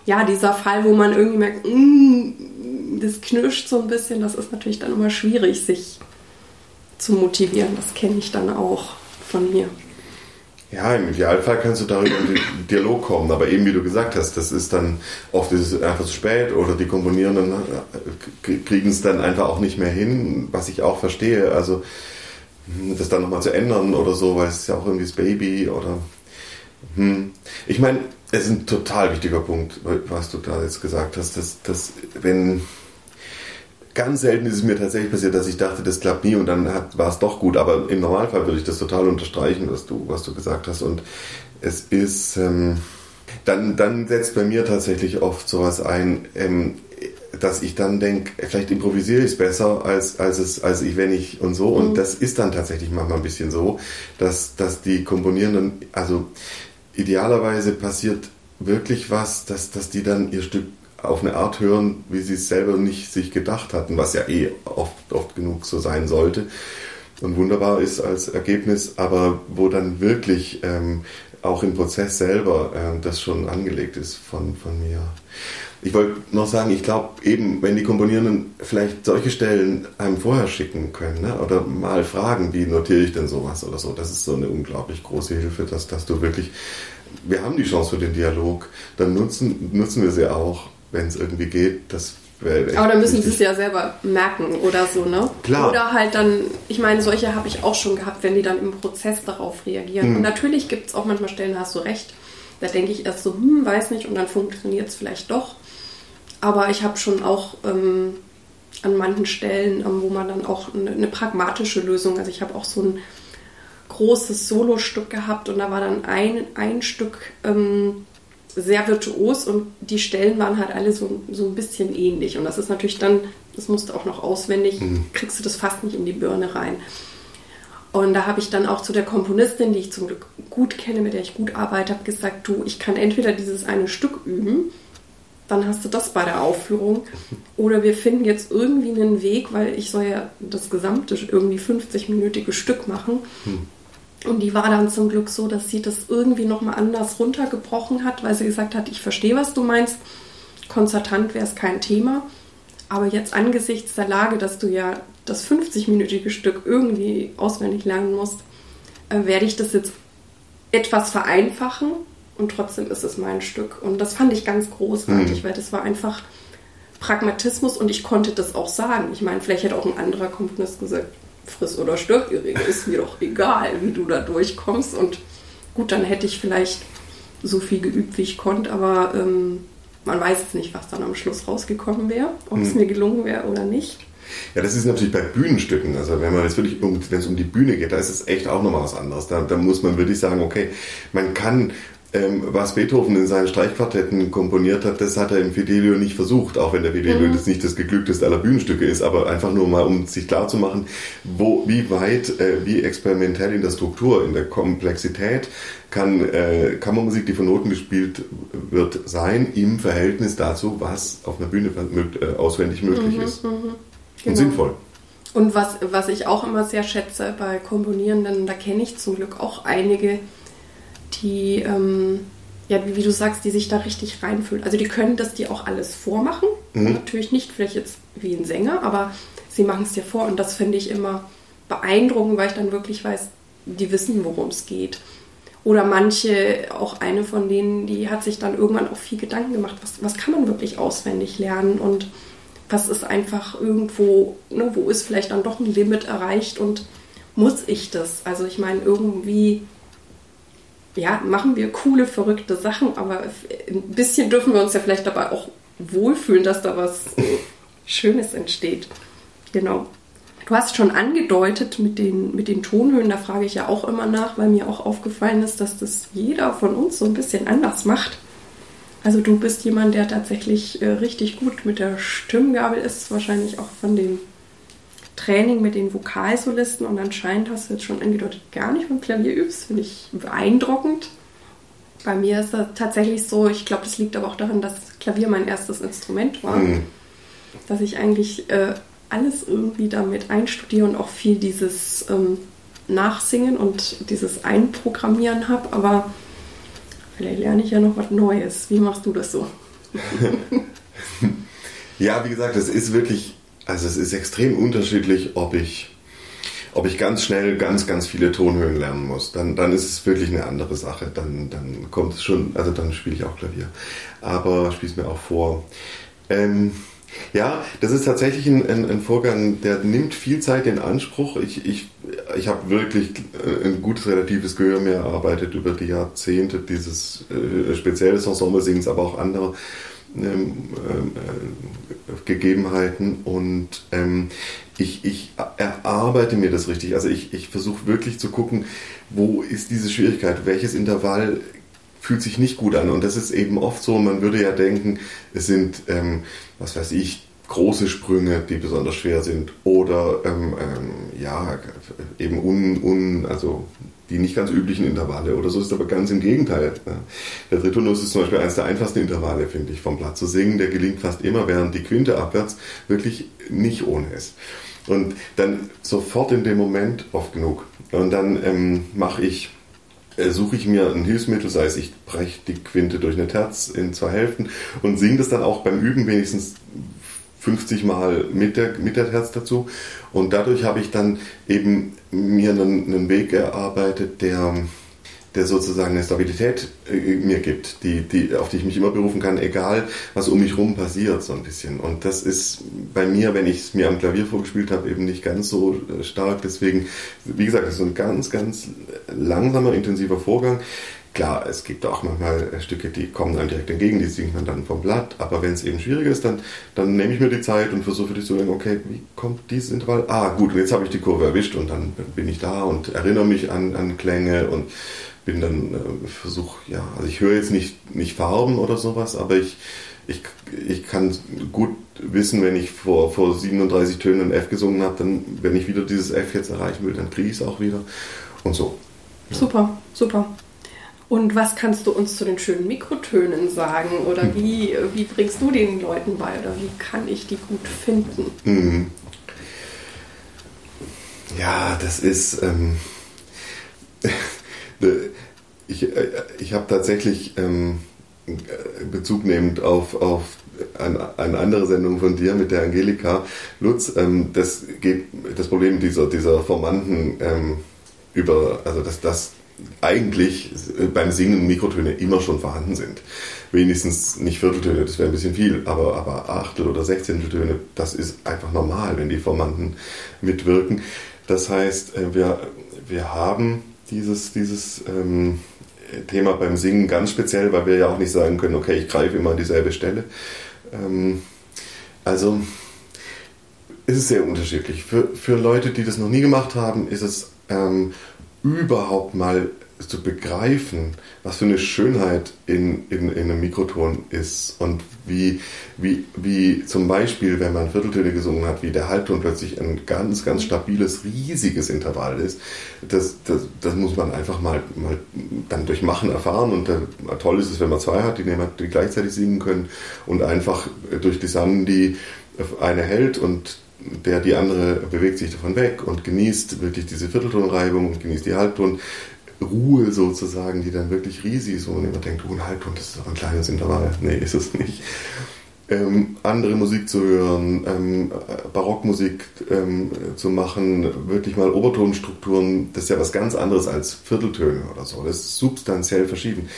ja, dieser Fall, wo man irgendwie merkt, mm, das knirscht so ein bisschen, das ist natürlich dann immer schwierig, sich zu motivieren. Das kenne ich dann auch von mir. Ja, im Idealfall kannst du darüber in den Dialog kommen, aber eben wie du gesagt hast, das ist dann oft ist es einfach zu spät oder die Komponierenden äh, kriegen es dann einfach auch nicht mehr hin, was ich auch verstehe. Also das dann nochmal zu ändern oder so, weil es ist ja auch irgendwie das Baby oder hm. Ich meine, es ist ein total wichtiger Punkt, was du da jetzt gesagt hast, dass, dass wenn ganz selten ist es mir tatsächlich passiert, dass ich dachte, das klappt nie und dann war es doch gut. Aber im Normalfall würde ich das total unterstreichen, was du, was du gesagt hast. Und es ist, ähm, dann, dann setzt bei mir tatsächlich oft sowas ein, ähm, dass ich dann denke, vielleicht improvisiere ich es besser als, als, es, als ich, wenn ich und so. Und mhm. das ist dann tatsächlich manchmal ein bisschen so, dass, dass die Komponierenden, also idealerweise passiert wirklich was, dass, dass die dann ihr Stück auf eine Art hören, wie sie es selber nicht sich gedacht hatten, was ja eh oft, oft genug so sein sollte und wunderbar ist als Ergebnis, aber wo dann wirklich ähm, auch im Prozess selber äh, das schon angelegt ist von, von mir. Ich wollte noch sagen, ich glaube eben, wenn die Komponierenden vielleicht solche Stellen einem vorher schicken können ne, oder mal fragen, wie notiere ich denn sowas oder so, das ist so eine unglaublich große Hilfe, dass, dass du wirklich, wir haben die Chance für den Dialog, dann nutzen, nutzen wir sie auch wenn es irgendwie geht. Das aber dann müssen sie es ja selber merken oder so, ne? Klar. Oder halt dann, ich meine, solche habe ich auch schon gehabt, wenn die dann im Prozess darauf reagieren. Mhm. Und natürlich gibt es auch manchmal Stellen, hast du recht. Da denke ich erst so, hm, weiß nicht, und dann funktioniert es vielleicht doch. Aber ich habe schon auch ähm, an manchen Stellen, ähm, wo man dann auch eine, eine pragmatische Lösung, also ich habe auch so ein großes Solostück gehabt und da war dann ein, ein Stück. Ähm, sehr virtuos und die Stellen waren halt alle so, so ein bisschen ähnlich. Und das ist natürlich dann, das musst du auch noch auswendig, mhm. kriegst du das fast nicht in die Birne rein. Und da habe ich dann auch zu der Komponistin, die ich zum Glück gut kenne, mit der ich gut arbeite, habe gesagt, du, ich kann entweder dieses eine Stück üben, dann hast du das bei der Aufführung, oder wir finden jetzt irgendwie einen Weg, weil ich soll ja das gesamte irgendwie 50-minütige Stück machen. Mhm und die war dann zum Glück so, dass sie das irgendwie nochmal anders runtergebrochen hat, weil sie gesagt hat, ich verstehe, was du meinst. Konzertant wäre es kein Thema. Aber jetzt angesichts der Lage, dass du ja das 50-minütige Stück irgendwie auswendig lernen musst, äh, werde ich das jetzt etwas vereinfachen und trotzdem ist es mein Stück. Und das fand ich ganz großartig, mhm. weil das war einfach Pragmatismus und ich konnte das auch sagen. Ich meine, vielleicht hätte auch ein anderer Komponist gesagt, friss oder stirb, ist mir doch egal, wie du da durchkommst. Und gut, dann hätte ich vielleicht so viel geübt, wie ich konnte, aber ähm, man weiß jetzt nicht, was dann am Schluss rausgekommen wäre, ob hm. es mir gelungen wäre oder nicht. Ja, das ist natürlich bei Bühnenstücken, also wenn man jetzt wirklich, um, wenn es um die Bühne geht, da ist es echt auch nochmal was anderes. Da, da muss man wirklich sagen, okay, man kann ähm, was Beethoven in seinen Streichquartetten komponiert hat, das hat er im Fidelio nicht versucht, auch wenn der Fidelio mhm. jetzt nicht das geglückteste aller Bühnenstücke ist, aber einfach nur mal, um sich klarzumachen, wo, wie weit, äh, wie experimentell in der Struktur, in der Komplexität kann äh, Kammermusik, die von Noten gespielt wird, sein im Verhältnis dazu, was auf einer Bühne äh, auswendig möglich mhm, ist. Mhm. Genau. Und sinnvoll. Und was, was ich auch immer sehr schätze bei Komponierenden, da kenne ich zum Glück auch einige, die, ähm, ja, wie, du sagst, die sich da richtig reinfühlen. Also die können das dir auch alles vormachen. Mhm. Natürlich nicht vielleicht jetzt wie ein Sänger, aber sie machen es dir vor und das finde ich immer beeindruckend, weil ich dann wirklich weiß, die wissen, worum es geht. Oder manche, auch eine von denen, die hat sich dann irgendwann auch viel Gedanken gemacht, was, was kann man wirklich auswendig lernen und was ist einfach irgendwo, ne, wo ist vielleicht dann doch ein Limit erreicht und muss ich das? Also ich meine, irgendwie, ja, machen wir coole, verrückte Sachen, aber ein bisschen dürfen wir uns ja vielleicht dabei auch wohlfühlen, dass da was Schönes entsteht. Genau. Du hast schon angedeutet mit den, mit den Tonhöhen, da frage ich ja auch immer nach, weil mir auch aufgefallen ist, dass das jeder von uns so ein bisschen anders macht. Also du bist jemand, der tatsächlich äh, richtig gut mit der Stimmgabel ist, wahrscheinlich auch von dem Training mit den Vokalsolisten und anscheinend hast du jetzt schon angedeutet, gar nicht mit Klavier übst, finde ich beeindruckend. Bei mir ist das tatsächlich so, ich glaube, das liegt aber auch daran, dass Klavier mein erstes Instrument war, mhm. dass ich eigentlich äh, alles irgendwie damit einstudiere und auch viel dieses ähm, Nachsingen und dieses Einprogrammieren habe, aber vielleicht lerne ich ja noch was Neues. Wie machst du das so? ja, wie gesagt, es ist wirklich, also es ist extrem unterschiedlich, ob ich ob ich ganz schnell ganz, ganz viele Tonhöhen lernen muss, dann, dann ist es wirklich eine andere Sache. Dann, dann kommt es schon, also dann spiele ich auch Klavier. Aber spiele es mir auch vor. Ähm, ja, das ist tatsächlich ein, ein, ein, Vorgang, der nimmt viel Zeit in Anspruch. Ich, ich, ich habe wirklich äh, ein gutes relatives Gehör mir erarbeitet über die Jahrzehnte dieses äh, spezielle Ensemble-Singens, aber auch andere ähm, äh, Gegebenheiten. Und ähm, ich, ich erarbeite mir das richtig. Also ich, ich versuche wirklich zu gucken, wo ist diese Schwierigkeit, welches Intervall fühlt sich nicht gut an. Und das ist eben oft so, man würde ja denken, es sind, ähm, was weiß ich, große Sprünge, die besonders schwer sind oder ähm, ähm, ja, eben un, un, also die nicht ganz üblichen Intervalle oder so ist aber ganz im Gegenteil. Ja. Der Tritonus ist zum Beispiel eines der einfachsten Intervalle, finde ich, vom Blatt zu singen. Der gelingt fast immer, während die Quinte abwärts wirklich nicht ohne ist. Und dann sofort in dem Moment oft genug. Und dann ähm, mache ich äh, suche ich mir ein Hilfsmittel, sei es ich breche die Quinte durch eine Terz in zwei Hälften und singe das dann auch beim Üben wenigstens 50 Mal mit der, mit der Terz dazu. Und dadurch habe ich dann eben mir einen, einen Weg erarbeitet, der der sozusagen eine Stabilität äh, mir gibt, die, die, auf die ich mich immer berufen kann, egal was um mich herum passiert, so ein bisschen. Und das ist bei mir, wenn ich es mir am Klavier vorgespielt habe, eben nicht ganz so äh, stark. Deswegen, wie gesagt, das ist so ein ganz, ganz langsamer, intensiver Vorgang. Klar, es gibt auch manchmal Stücke, die kommen dann direkt entgegen, die singt man dann vom Blatt. Aber wenn es eben schwierig ist, dann, dann nehme ich mir die Zeit und versuche dich zu denken, okay, wie kommt dieses Intervall? Ah, gut, jetzt habe ich die Kurve erwischt und dann bin ich da und erinnere mich an, an Klänge und bin dann, äh, versuche, ja, also ich höre jetzt nicht, nicht Farben oder sowas, aber ich, ich, ich kann gut wissen, wenn ich vor, vor 37 Tönen ein F gesungen habe, dann, wenn ich wieder dieses F jetzt erreichen will, dann kriege ich es auch wieder und so. Super, super. Und was kannst du uns zu den schönen Mikrotönen sagen? Oder hm. wie, wie bringst du den Leuten bei? Oder wie kann ich die gut finden? Mhm. Ja, das ist. Ähm, ich, äh, ich habe tatsächlich ähm, Bezug nehmend auf, auf eine, eine, andere Sendung von dir mit der Angelika Lutz. Ähm, das geht das Problem dieser, dieser Formanten ähm, über, also dass das eigentlich beim Singen Mikrotöne immer schon vorhanden sind. Wenigstens nicht Vierteltöne, das wäre ein bisschen viel, aber, aber Achtel- oder Sechzehnteltöne, das ist einfach normal, wenn die Formanten mitwirken. Das heißt, äh, wir, wir haben dieses, dieses ähm, Thema beim Singen ganz speziell, weil wir ja auch nicht sagen können, okay, ich greife immer an dieselbe Stelle. Ähm, also ist es sehr unterschiedlich. Für, für Leute, die das noch nie gemacht haben, ist es ähm, überhaupt mal zu begreifen, was für eine Schönheit in, in, in einem Mikroton ist und wie, wie, wie zum Beispiel, wenn man Vierteltöne gesungen hat, wie der Halbton plötzlich ein ganz, ganz stabiles, riesiges Intervall ist, das, das, das muss man einfach mal, mal dann durch Machen erfahren. Und dann, toll ist es, wenn man zwei hat, die, die gleichzeitig singen können und einfach durch die Samen, die eine hält und der die andere bewegt sich davon weg und genießt wirklich diese Vierteltonreibung und genießt die Halbton. Ruhe sozusagen, die dann wirklich riesig ist, wo man immer denkt, oh, ein Halbton, das ist doch ein kleines Intervall. Nee, ist es nicht. ähm, andere Musik zu hören, ähm, Barockmusik ähm, zu machen, wirklich mal Obertonstrukturen, das ist ja was ganz anderes als Vierteltöne oder so. Das ist substanziell verschieden.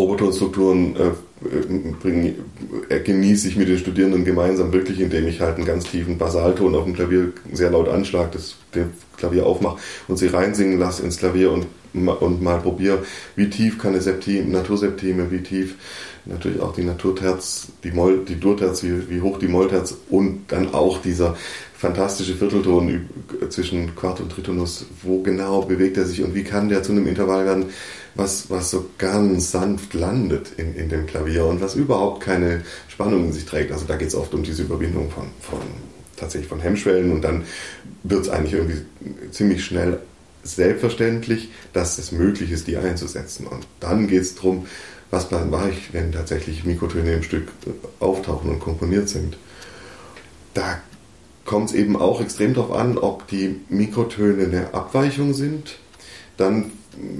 Obertonstrukturen äh, bring, äh, genieße ich mit den Studierenden gemeinsam wirklich, indem ich halt einen ganz tiefen Basalton auf dem Klavier sehr laut anschlag, das den Klavier aufmache und sie reinsingen lasse ins Klavier und, und mal probiere, wie tief kann eine Septime, Naturseptime, wie tief natürlich auch die Naturterz, die, Moll, die Durterz, wie, wie hoch die Mollterz und dann auch dieser fantastische Viertelton zwischen Quart und Tritonus, wo genau bewegt er sich und wie kann der zu einem Intervall werden, was, was so ganz sanft landet in, in dem Klavier und was überhaupt keine Spannung in sich trägt. Also da geht es oft um diese Überwindung von, von tatsächlich von Hemmschwellen und dann wird es eigentlich irgendwie ziemlich schnell selbstverständlich, dass es möglich ist, die einzusetzen. Und dann geht es darum, was mache ich, wenn tatsächlich Mikrotöne im Stück auftauchen und komponiert sind. Da kommt es eben auch extrem darauf an, ob die Mikrotöne eine Abweichung sind. Dann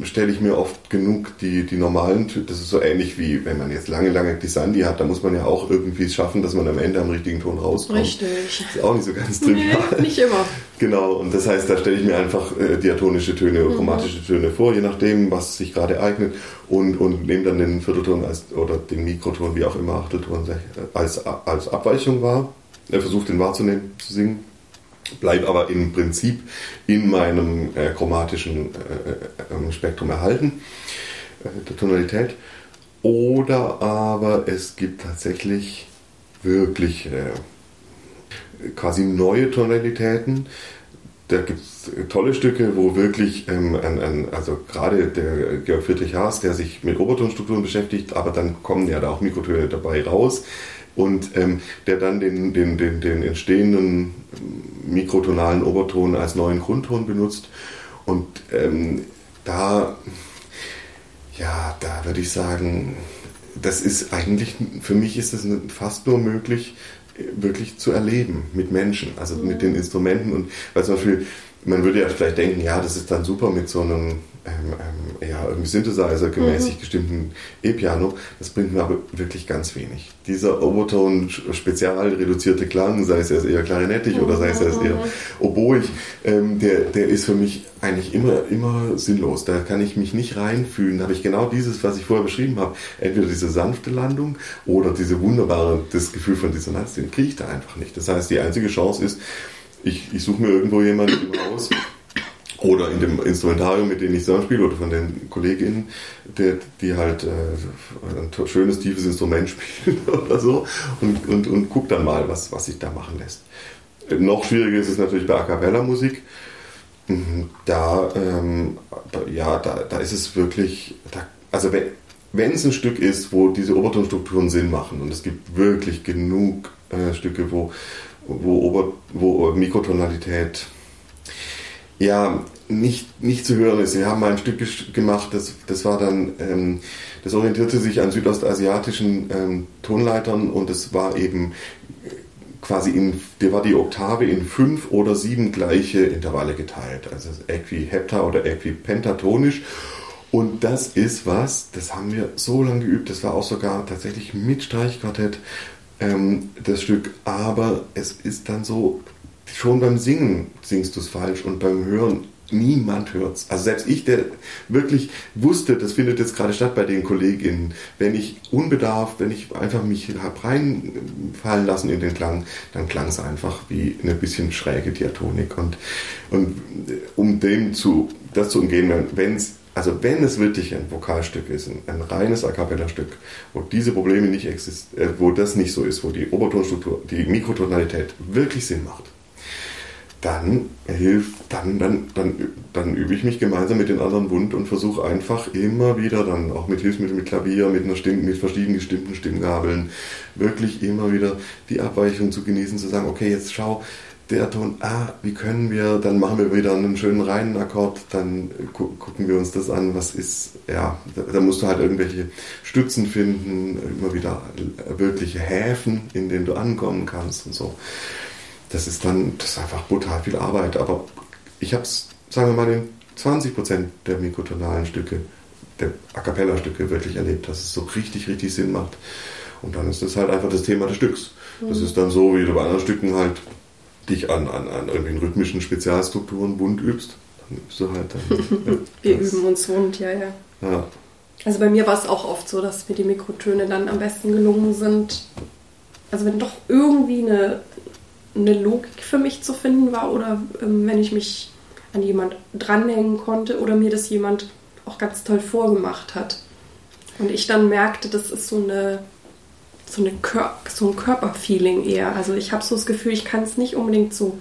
stelle ich mir oft genug die, die normalen, das ist so ähnlich wie wenn man jetzt lange, lange Glissandi hat, da muss man ja auch irgendwie es schaffen, dass man am Ende am richtigen Ton rauskommt. Richtig. Das ist auch nicht so ganz trivial. Nee, nicht immer. Genau, und das heißt, da stelle ich mir einfach äh, diatonische Töne, mhm. chromatische Töne vor, je nachdem, was sich gerade eignet und, und nehme dann den Viertelton als, oder den Mikroton, wie auch immer, Achtelton als, als Abweichung wahr. Er versucht den wahrzunehmen, zu singen bleibe aber im Prinzip in meinem äh, chromatischen äh, äh, ähm, Spektrum erhalten, äh, der Tonalität. Oder aber es gibt tatsächlich wirklich äh, quasi neue Tonalitäten. Da gibt es tolle Stücke, wo wirklich, ähm, ein, ein, also gerade der Georg Friedrich Haas, der sich mit Obertonstrukturen beschäftigt, aber dann kommen ja da auch Mikrotöne dabei raus und ähm, der dann den, den, den, den entstehenden mikrotonalen Oberton als neuen Grundton benutzt. Und ähm, da, ja, da würde ich sagen, das ist eigentlich, für mich ist es fast nur möglich, wirklich zu erleben mit Menschen, also mit mhm. den Instrumenten. Und weil zum Beispiel, man würde ja vielleicht denken, ja, das ist dann super mit so einem ähm, ähm, ja, irgendwie Synthesizer gemäßig mhm. gestimmten E-Piano, das bringt mir aber wirklich ganz wenig. Dieser Oberton spezial reduzierte Klang, sei es eher klarinettig mhm. oder sei es eher mhm. oboig, ähm, der, der ist für mich eigentlich immer, immer sinnlos. Da kann ich mich nicht reinfühlen. Da habe ich genau dieses, was ich vorher beschrieben habe, entweder diese sanfte Landung oder diese wunderbare, das Gefühl von Dissonanz, den kriege ich da einfach nicht. Das heißt, die einzige Chance ist, ich, ich suche mir irgendwo jemanden im Haus, oder in dem Instrumentarium, mit dem ich zusammenspiele, oder von den KollegInnen, die, die halt äh, ein schönes, tiefes Instrument spielen oder so und, und, und guck dann mal, was, was sich da machen lässt. Noch schwieriger ist es natürlich bei A Cappella-Musik. Mhm, da, ähm, ja, da, da ist es wirklich, da, also wenn, wenn es ein Stück ist, wo diese Obertonstrukturen Sinn machen, und es gibt wirklich genug äh, Stücke, wo, wo, Ober, wo Mikrotonalität ja, nicht, nicht zu hören ist. Sie haben ein Stück gemacht, das, das war dann, ähm, das orientierte sich an südostasiatischen ähm, Tonleitern und es war eben quasi in, der war die Oktave in fünf oder sieben gleiche Intervalle geteilt. Also Äquihepta oder Äquipentatonisch. Und das ist was, das haben wir so lange geübt, das war auch sogar tatsächlich mit Streichquartett ähm, das Stück, aber es ist dann so schon beim Singen singst du es falsch und beim Hören niemand hört es. Also selbst ich, der wirklich wusste, das findet jetzt gerade statt bei den Kolleginnen, wenn ich unbedarft, wenn ich einfach mich habe reinfallen lassen in den Klang, dann klang es einfach wie eine bisschen schräge Diatonik. Und, und um dem zu, das zu umgehen, wenn es also wenn es wirklich ein Vokalstück ist, ein, ein reines A cappella-Stück, wo diese Probleme nicht existieren, äh, wo das nicht so ist, wo die Obertonstruktur, die Mikrotonalität wirklich Sinn macht, dann hilft, dann, dann, dann, dann übe ich mich gemeinsam mit den anderen Wund und versuche einfach immer wieder dann auch mit Hilfsmitteln, mit Klavier, mit einer Stimme, mit verschiedenen gestimmten Stimmgabeln, wirklich immer wieder die Abweichung zu genießen, zu sagen, okay, jetzt schau, der Ton, ah, wie können wir, dann machen wir wieder einen schönen reinen Akkord, dann gu gucken wir uns das an, was ist, ja, da, da, musst du halt irgendwelche Stützen finden, immer wieder wirkliche Häfen, in denen du ankommen kannst und so das ist dann, das ist einfach brutal viel Arbeit. Aber ich habe es, sagen wir mal, in 20 Prozent der mikrotonalen Stücke, der A Cappella-Stücke wirklich erlebt, dass es so richtig, richtig Sinn macht. Und dann ist das halt einfach das Thema des Stücks. Das mhm. ist dann so, wie du bei anderen Stücken halt dich an, an, an irgendwelchen rhythmischen Spezialstrukturen bunt übst. Dann übst du halt dann. Wir üben uns wund, ja, ja. Ja. Also bei mir war es auch oft so, dass mir die Mikrotöne dann am besten gelungen sind. Also wenn doch irgendwie eine, eine Logik für mich zu finden war oder ähm, wenn ich mich an jemand dranhängen konnte oder mir das jemand auch ganz toll vorgemacht hat. Und ich dann merkte, das ist so eine so, eine Kör so ein Körperfeeling eher. Also ich habe so das Gefühl, ich kann es nicht unbedingt so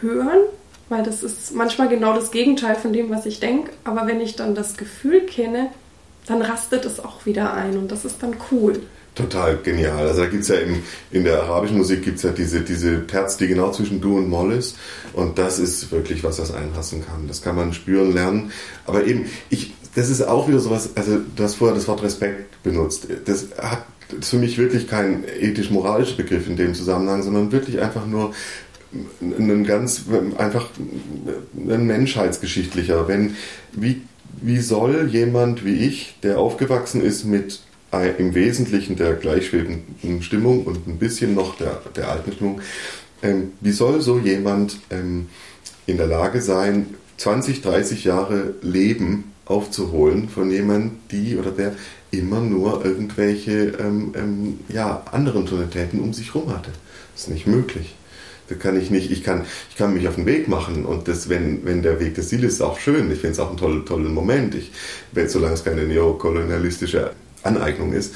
hören, weil das ist manchmal genau das Gegenteil von dem, was ich denke. Aber wenn ich dann das Gefühl kenne, dann rastet es auch wieder ein und das ist dann cool. Total genial. Also da gibt es ja in, in der arabischen Musik gibt ja diese, diese Terz, die genau zwischen Du und Moll ist. Und das ist wirklich, was das einlassen kann. Das kann man spüren, lernen. Aber eben, ich, das ist auch wieder sowas, also du hast vorher das Wort Respekt benutzt. Das hat für mich wirklich kein ethisch-moralischer Begriff in dem Zusammenhang, sondern wirklich einfach nur ein ganz, einfach ein menschheitsgeschichtlicher. Wenn, wie, wie soll jemand wie ich, der aufgewachsen ist mit im Wesentlichen der gleichschwebenden Stimmung und ein bisschen noch der, der alten Stimmung, ähm, wie soll so jemand ähm, in der Lage sein, 20, 30 Jahre Leben aufzuholen von jemandem, die oder der immer nur irgendwelche ähm, ähm, ja, anderen Tonalitäten um sich herum hatte. Das ist nicht möglich. Da kann ich nicht, ich kann, ich kann mich auf den Weg machen und das, wenn, wenn der Weg des Ziels ist, auch schön. Ich finde es auch einen tollen, tollen Moment. Ich, solange es keine neokolonialistische Aneignung ist,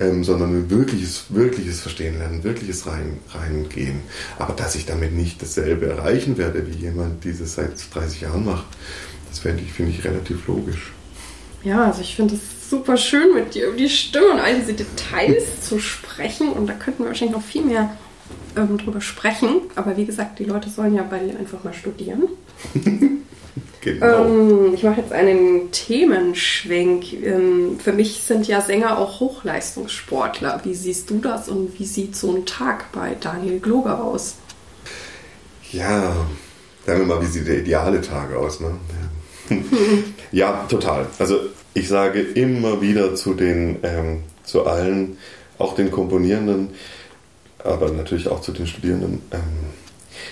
ähm, sondern ein wirkliches, wirkliches Verstehen lernen, wirkliches rein, reingehen. Aber dass ich damit nicht dasselbe erreichen werde, wie jemand dieses seit 30 Jahren macht, das finde ich, find ich relativ logisch. Ja, also ich finde es super schön, mit dir über die Stimme und all diese Details zu sprechen. Und da könnten wir wahrscheinlich noch viel mehr ähm, drüber sprechen. Aber wie gesagt, die Leute sollen ja bei dir einfach mal studieren. genau. Ähm, ich mache jetzt einen Themenschwenk. Ähm, für mich sind ja Sänger auch Hochleistungssportler. Wie siehst du das und wie sieht so ein Tag bei Daniel Gloger aus? Ja, sagen wir mal, wie sieht der ideale Tag aus? Ne? ja, total. Also ich sage immer wieder zu den, ähm, zu allen, auch den Komponierenden, aber natürlich auch zu den Studierenden, ähm,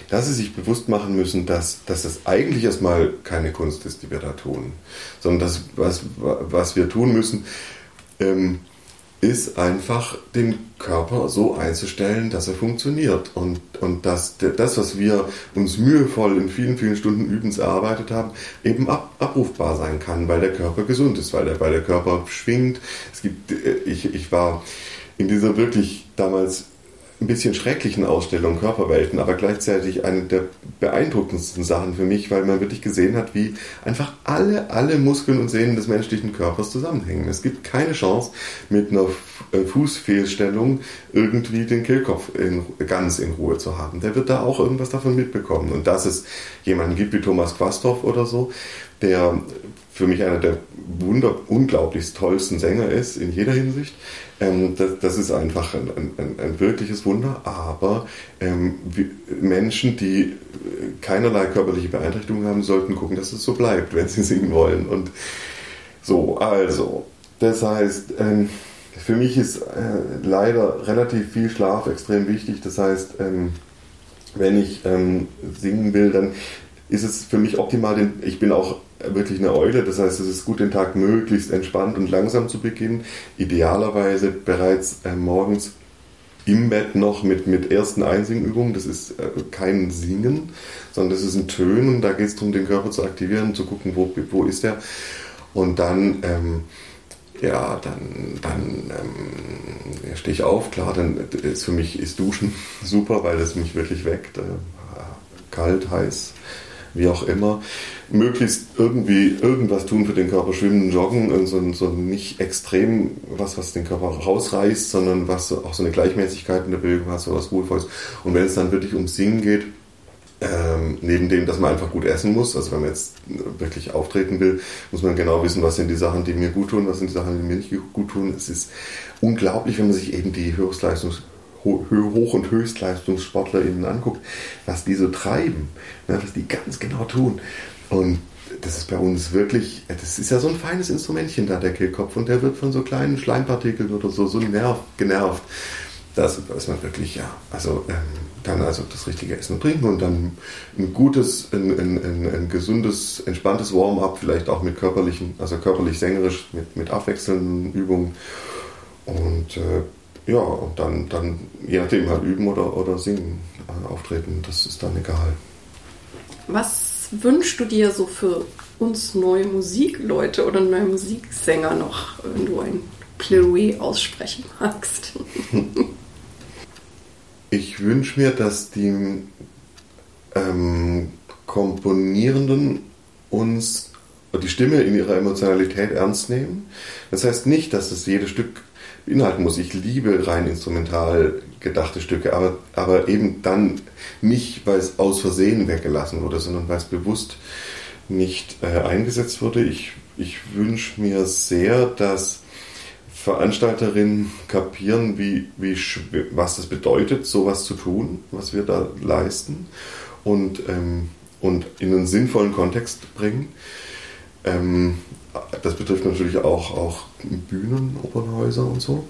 dass sie sich bewusst machen müssen, dass, dass es eigentlich erstmal keine Kunst ist, die wir da tun, sondern das, was, was wir tun müssen, ähm, ist einfach den Körper so einzustellen, dass er funktioniert und, und dass das, was wir uns mühevoll in vielen, vielen Stunden Übens erarbeitet haben, eben ab, abrufbar sein kann, weil der Körper gesund ist, weil der, weil der Körper schwingt. Es gibt, äh, ich, ich war in dieser wirklich damals ein bisschen schrecklichen Ausstellung Körperwelten, aber gleichzeitig eine der beeindruckendsten Sachen für mich, weil man wirklich gesehen hat, wie einfach alle, alle Muskeln und Sehnen des menschlichen Körpers zusammenhängen. Es gibt keine Chance, mit einer äh, Fußfehlstellung irgendwie den Kehlkopf in, ganz in Ruhe zu haben. Der wird da auch irgendwas davon mitbekommen. Und dass es jemanden gibt wie Thomas Quasthoff oder so, der für mich einer der wunder unglaublich tollsten Sänger ist in jeder Hinsicht. Ähm, das, das, ist einfach ein, ein, ein, wirkliches Wunder. Aber ähm, Menschen, die äh, keinerlei körperliche Beeinträchtigung haben, sollten gucken, dass es so bleibt, wenn sie singen wollen. Und so, also, das heißt, ähm, für mich ist äh, leider relativ viel Schlaf extrem wichtig. Das heißt, ähm, wenn ich ähm, singen will, dann ist es für mich optimal, denn ich bin auch wirklich eine Eule. Das heißt, es ist gut, den Tag möglichst entspannt und langsam zu beginnen. Idealerweise bereits äh, morgens im Bett noch mit, mit ersten Einsingübungen. Das ist äh, kein Singen, sondern das ist ein Tönen. Da geht es darum, den Körper zu aktivieren, zu gucken, wo, wo ist er. Und dann, ähm, ja, dann, dann ähm, stehe ich auf. Klar, dann ist für mich ist Duschen super, weil das mich wirklich weckt. Äh, kalt, heiß, wie auch immer, möglichst irgendwie irgendwas tun für den Körper, schwimmen, joggen, so, so nicht extrem was, was den Körper rausreißt, sondern was auch so eine Gleichmäßigkeit in der Bewegung hat, so was Ruhevolles. Und wenn es dann wirklich ums Singen geht, ähm, neben dem, dass man einfach gut essen muss, also wenn man jetzt wirklich auftreten will, muss man genau wissen, was sind die Sachen, die mir gut tun, was sind die Sachen, die mir nicht gut tun. Es ist unglaublich, wenn man sich eben die Höchstleistungs Hoch- und HöchstleistungssportlerInnen anguckt, was die so treiben, ne, was die ganz genau tun. Und das ist bei uns wirklich, das ist ja so ein feines Instrumentchen da, der Kehlkopf, und der wird von so kleinen Schleimpartikeln oder so, so nerv, genervt. Das ist man wirklich, ja, also ähm, dann also das richtige Essen und Trinken und dann ein gutes, ein, ein, ein, ein gesundes, entspanntes Warm-up, vielleicht auch mit körperlichen, also körperlich sängerisch, mit, mit abwechselnden Übungen. Und äh, ja, und dann, dann je nachdem halt üben oder, oder singen, äh, auftreten, das ist dann egal. Was wünschst du dir so für uns neue Musikleute oder neue Musiksänger noch, wenn du ein Plädoyer aussprechen magst? ich wünsche mir, dass die ähm, Komponierenden uns die Stimme in ihrer Emotionalität ernst nehmen. Das heißt nicht, dass es jedes Stück beinhalten muss. Ich liebe rein instrumental gedachte Stücke, aber, aber eben dann nicht, weil es aus Versehen weggelassen wurde, sondern weil es bewusst nicht äh, eingesetzt wurde. Ich, ich wünsche mir sehr, dass Veranstalterinnen kapieren, wie, wie, was das bedeutet, sowas zu tun, was wir da leisten und, ähm, und in einen sinnvollen Kontext bringen. Ähm, das betrifft natürlich auch, auch Bühnen, Opernhäuser und so.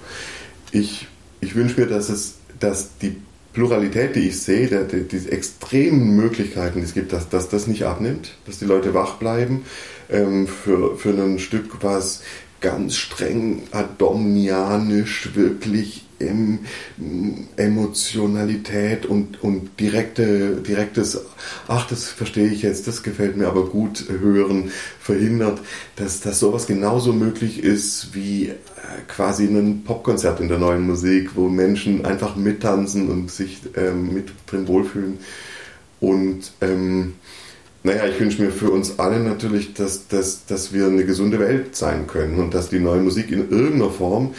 Ich, ich wünsche mir, dass, es, dass die Pluralität, die ich sehe, der, die, diese extremen Möglichkeiten, die es gibt, dass, dass das nicht abnimmt, dass die Leute wach bleiben ähm, für, für ein Stück, was ganz streng adomnianisch wirklich ähm, Emotionalität und, und direkte, direktes, ach, das verstehe ich jetzt, das gefällt mir aber gut, hören, verhindert, dass, dass sowas genauso möglich ist wie äh, quasi ein Popkonzert in der neuen Musik, wo Menschen einfach mittanzen und sich ähm, mit drin wohlfühlen. Und ähm, naja, ich wünsche mir für uns alle natürlich, dass, dass, dass wir eine gesunde Welt sein können und dass die neue Musik in irgendeiner Form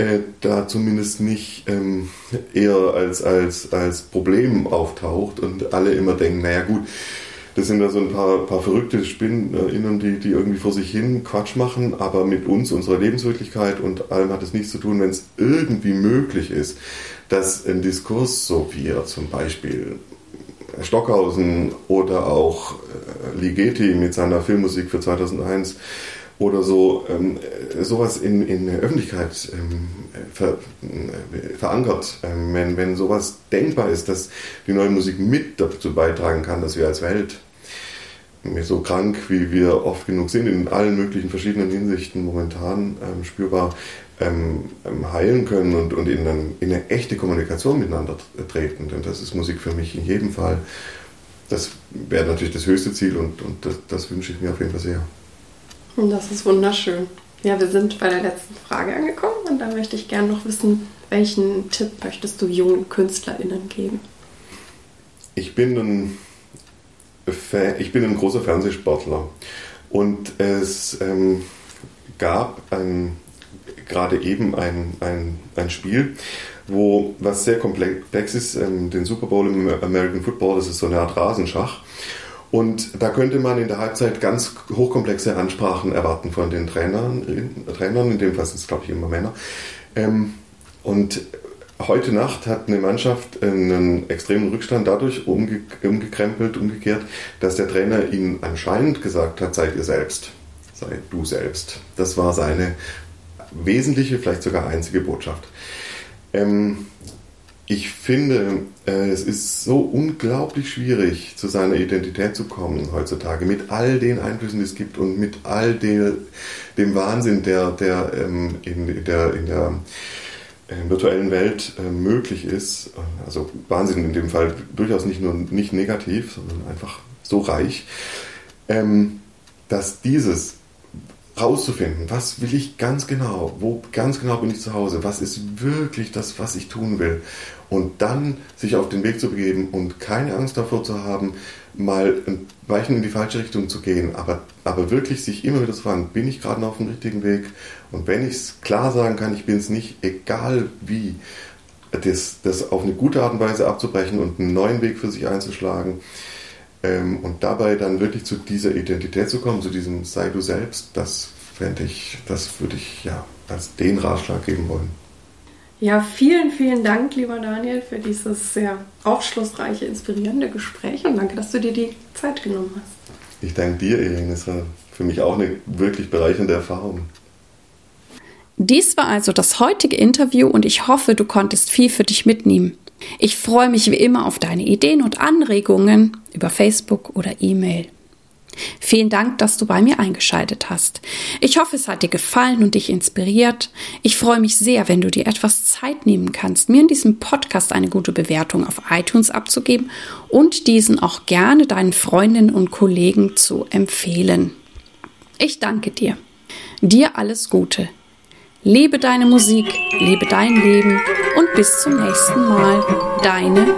äh, da zumindest nicht ähm, eher als, als, als Problem auftaucht und alle immer denken, naja gut, das sind da so ein paar, paar verrückte SpinnerInnen, die, die irgendwie vor sich hin Quatsch machen, aber mit uns, unserer Lebenswirklichkeit und allem hat es nichts zu tun, wenn es irgendwie möglich ist, dass ein Diskurs, so wie er zum Beispiel Stockhausen oder auch äh, Ligeti mit seiner Filmmusik für 2001 oder so ähm, sowas in, in der Öffentlichkeit ähm, ver, äh, verankert, ähm, wenn, wenn sowas denkbar ist, dass die neue Musik mit dazu beitragen kann, dass wir als Welt so krank, wie wir oft genug sind, in allen möglichen verschiedenen Hinsichten momentan ähm, spürbar, ähm, ähm, heilen können und, und in, ein, in, eine echte Kommunikation miteinander treten. Denn das ist Musik für mich in jedem Fall. Das wäre natürlich das höchste Ziel und, und das, das wünsche ich mir auf jeden Fall sehr. Das ist wunderschön. Ja, wir sind bei der letzten Frage angekommen und da möchte ich gerne noch wissen, welchen Tipp möchtest du jungen KünstlerInnen geben? Ich bin ein, ich bin ein großer Fernsehsportler und es ähm, gab ein gerade eben ein, ein, ein Spiel, wo was sehr komplex ist, ähm, den Super Bowl im American Football, das ist so eine Art Rasenschach. Und da könnte man in der Halbzeit ganz hochkomplexe Ansprachen erwarten von den Trainern, Trainern in dem Fall sind es glaube ich immer Männer. Ähm, und heute Nacht hat eine Mannschaft einen extremen Rückstand dadurch umge umgekrempelt, umgekehrt, dass der Trainer ihnen anscheinend gesagt hat, seid ihr selbst, sei du selbst. Das war seine wesentliche, vielleicht sogar einzige Botschaft. Ähm, ich finde, äh, es ist so unglaublich schwierig, zu seiner Identität zu kommen heutzutage, mit all den Einflüssen, die es gibt und mit all der, dem Wahnsinn, der, der, ähm, in, der in der äh, virtuellen Welt äh, möglich ist. Also Wahnsinn in dem Fall durchaus nicht nur nicht negativ, sondern einfach so reich, ähm, dass dieses rauszufinden, was will ich ganz genau, wo ganz genau bin ich zu Hause, was ist wirklich das, was ich tun will. Und dann sich auf den Weg zu begeben und keine Angst davor zu haben, mal ein Weichen in die falsche Richtung zu gehen, aber, aber wirklich sich immer wieder zu fragen, bin ich gerade auf dem richtigen Weg? Und wenn ich es klar sagen kann, ich bin es nicht, egal wie, das, das auf eine gute Art und Weise abzubrechen und einen neuen Weg für sich einzuschlagen, ähm, und dabei dann wirklich zu dieser Identität zu kommen, zu diesem Sei du selbst, das fände ich, das würde ich ja als den Ratschlag geben wollen. Ja, vielen, vielen Dank, lieber Daniel, für dieses sehr aufschlussreiche, inspirierende Gespräch und danke, dass du dir die Zeit genommen hast. Ich danke dir, Irene. Das war für mich auch eine wirklich bereichernde Erfahrung. Dies war also das heutige Interview und ich hoffe, du konntest viel für dich mitnehmen. Ich freue mich wie immer auf deine Ideen und Anregungen über Facebook oder E-Mail. Vielen Dank, dass du bei mir eingeschaltet hast. Ich hoffe, es hat dir gefallen und dich inspiriert. Ich freue mich sehr, wenn du dir etwas Zeit nehmen kannst, mir in diesem Podcast eine gute Bewertung auf iTunes abzugeben und diesen auch gerne deinen Freundinnen und Kollegen zu empfehlen. Ich danke dir. Dir alles Gute. Lebe deine Musik, lebe dein Leben und bis zum nächsten Mal. Deine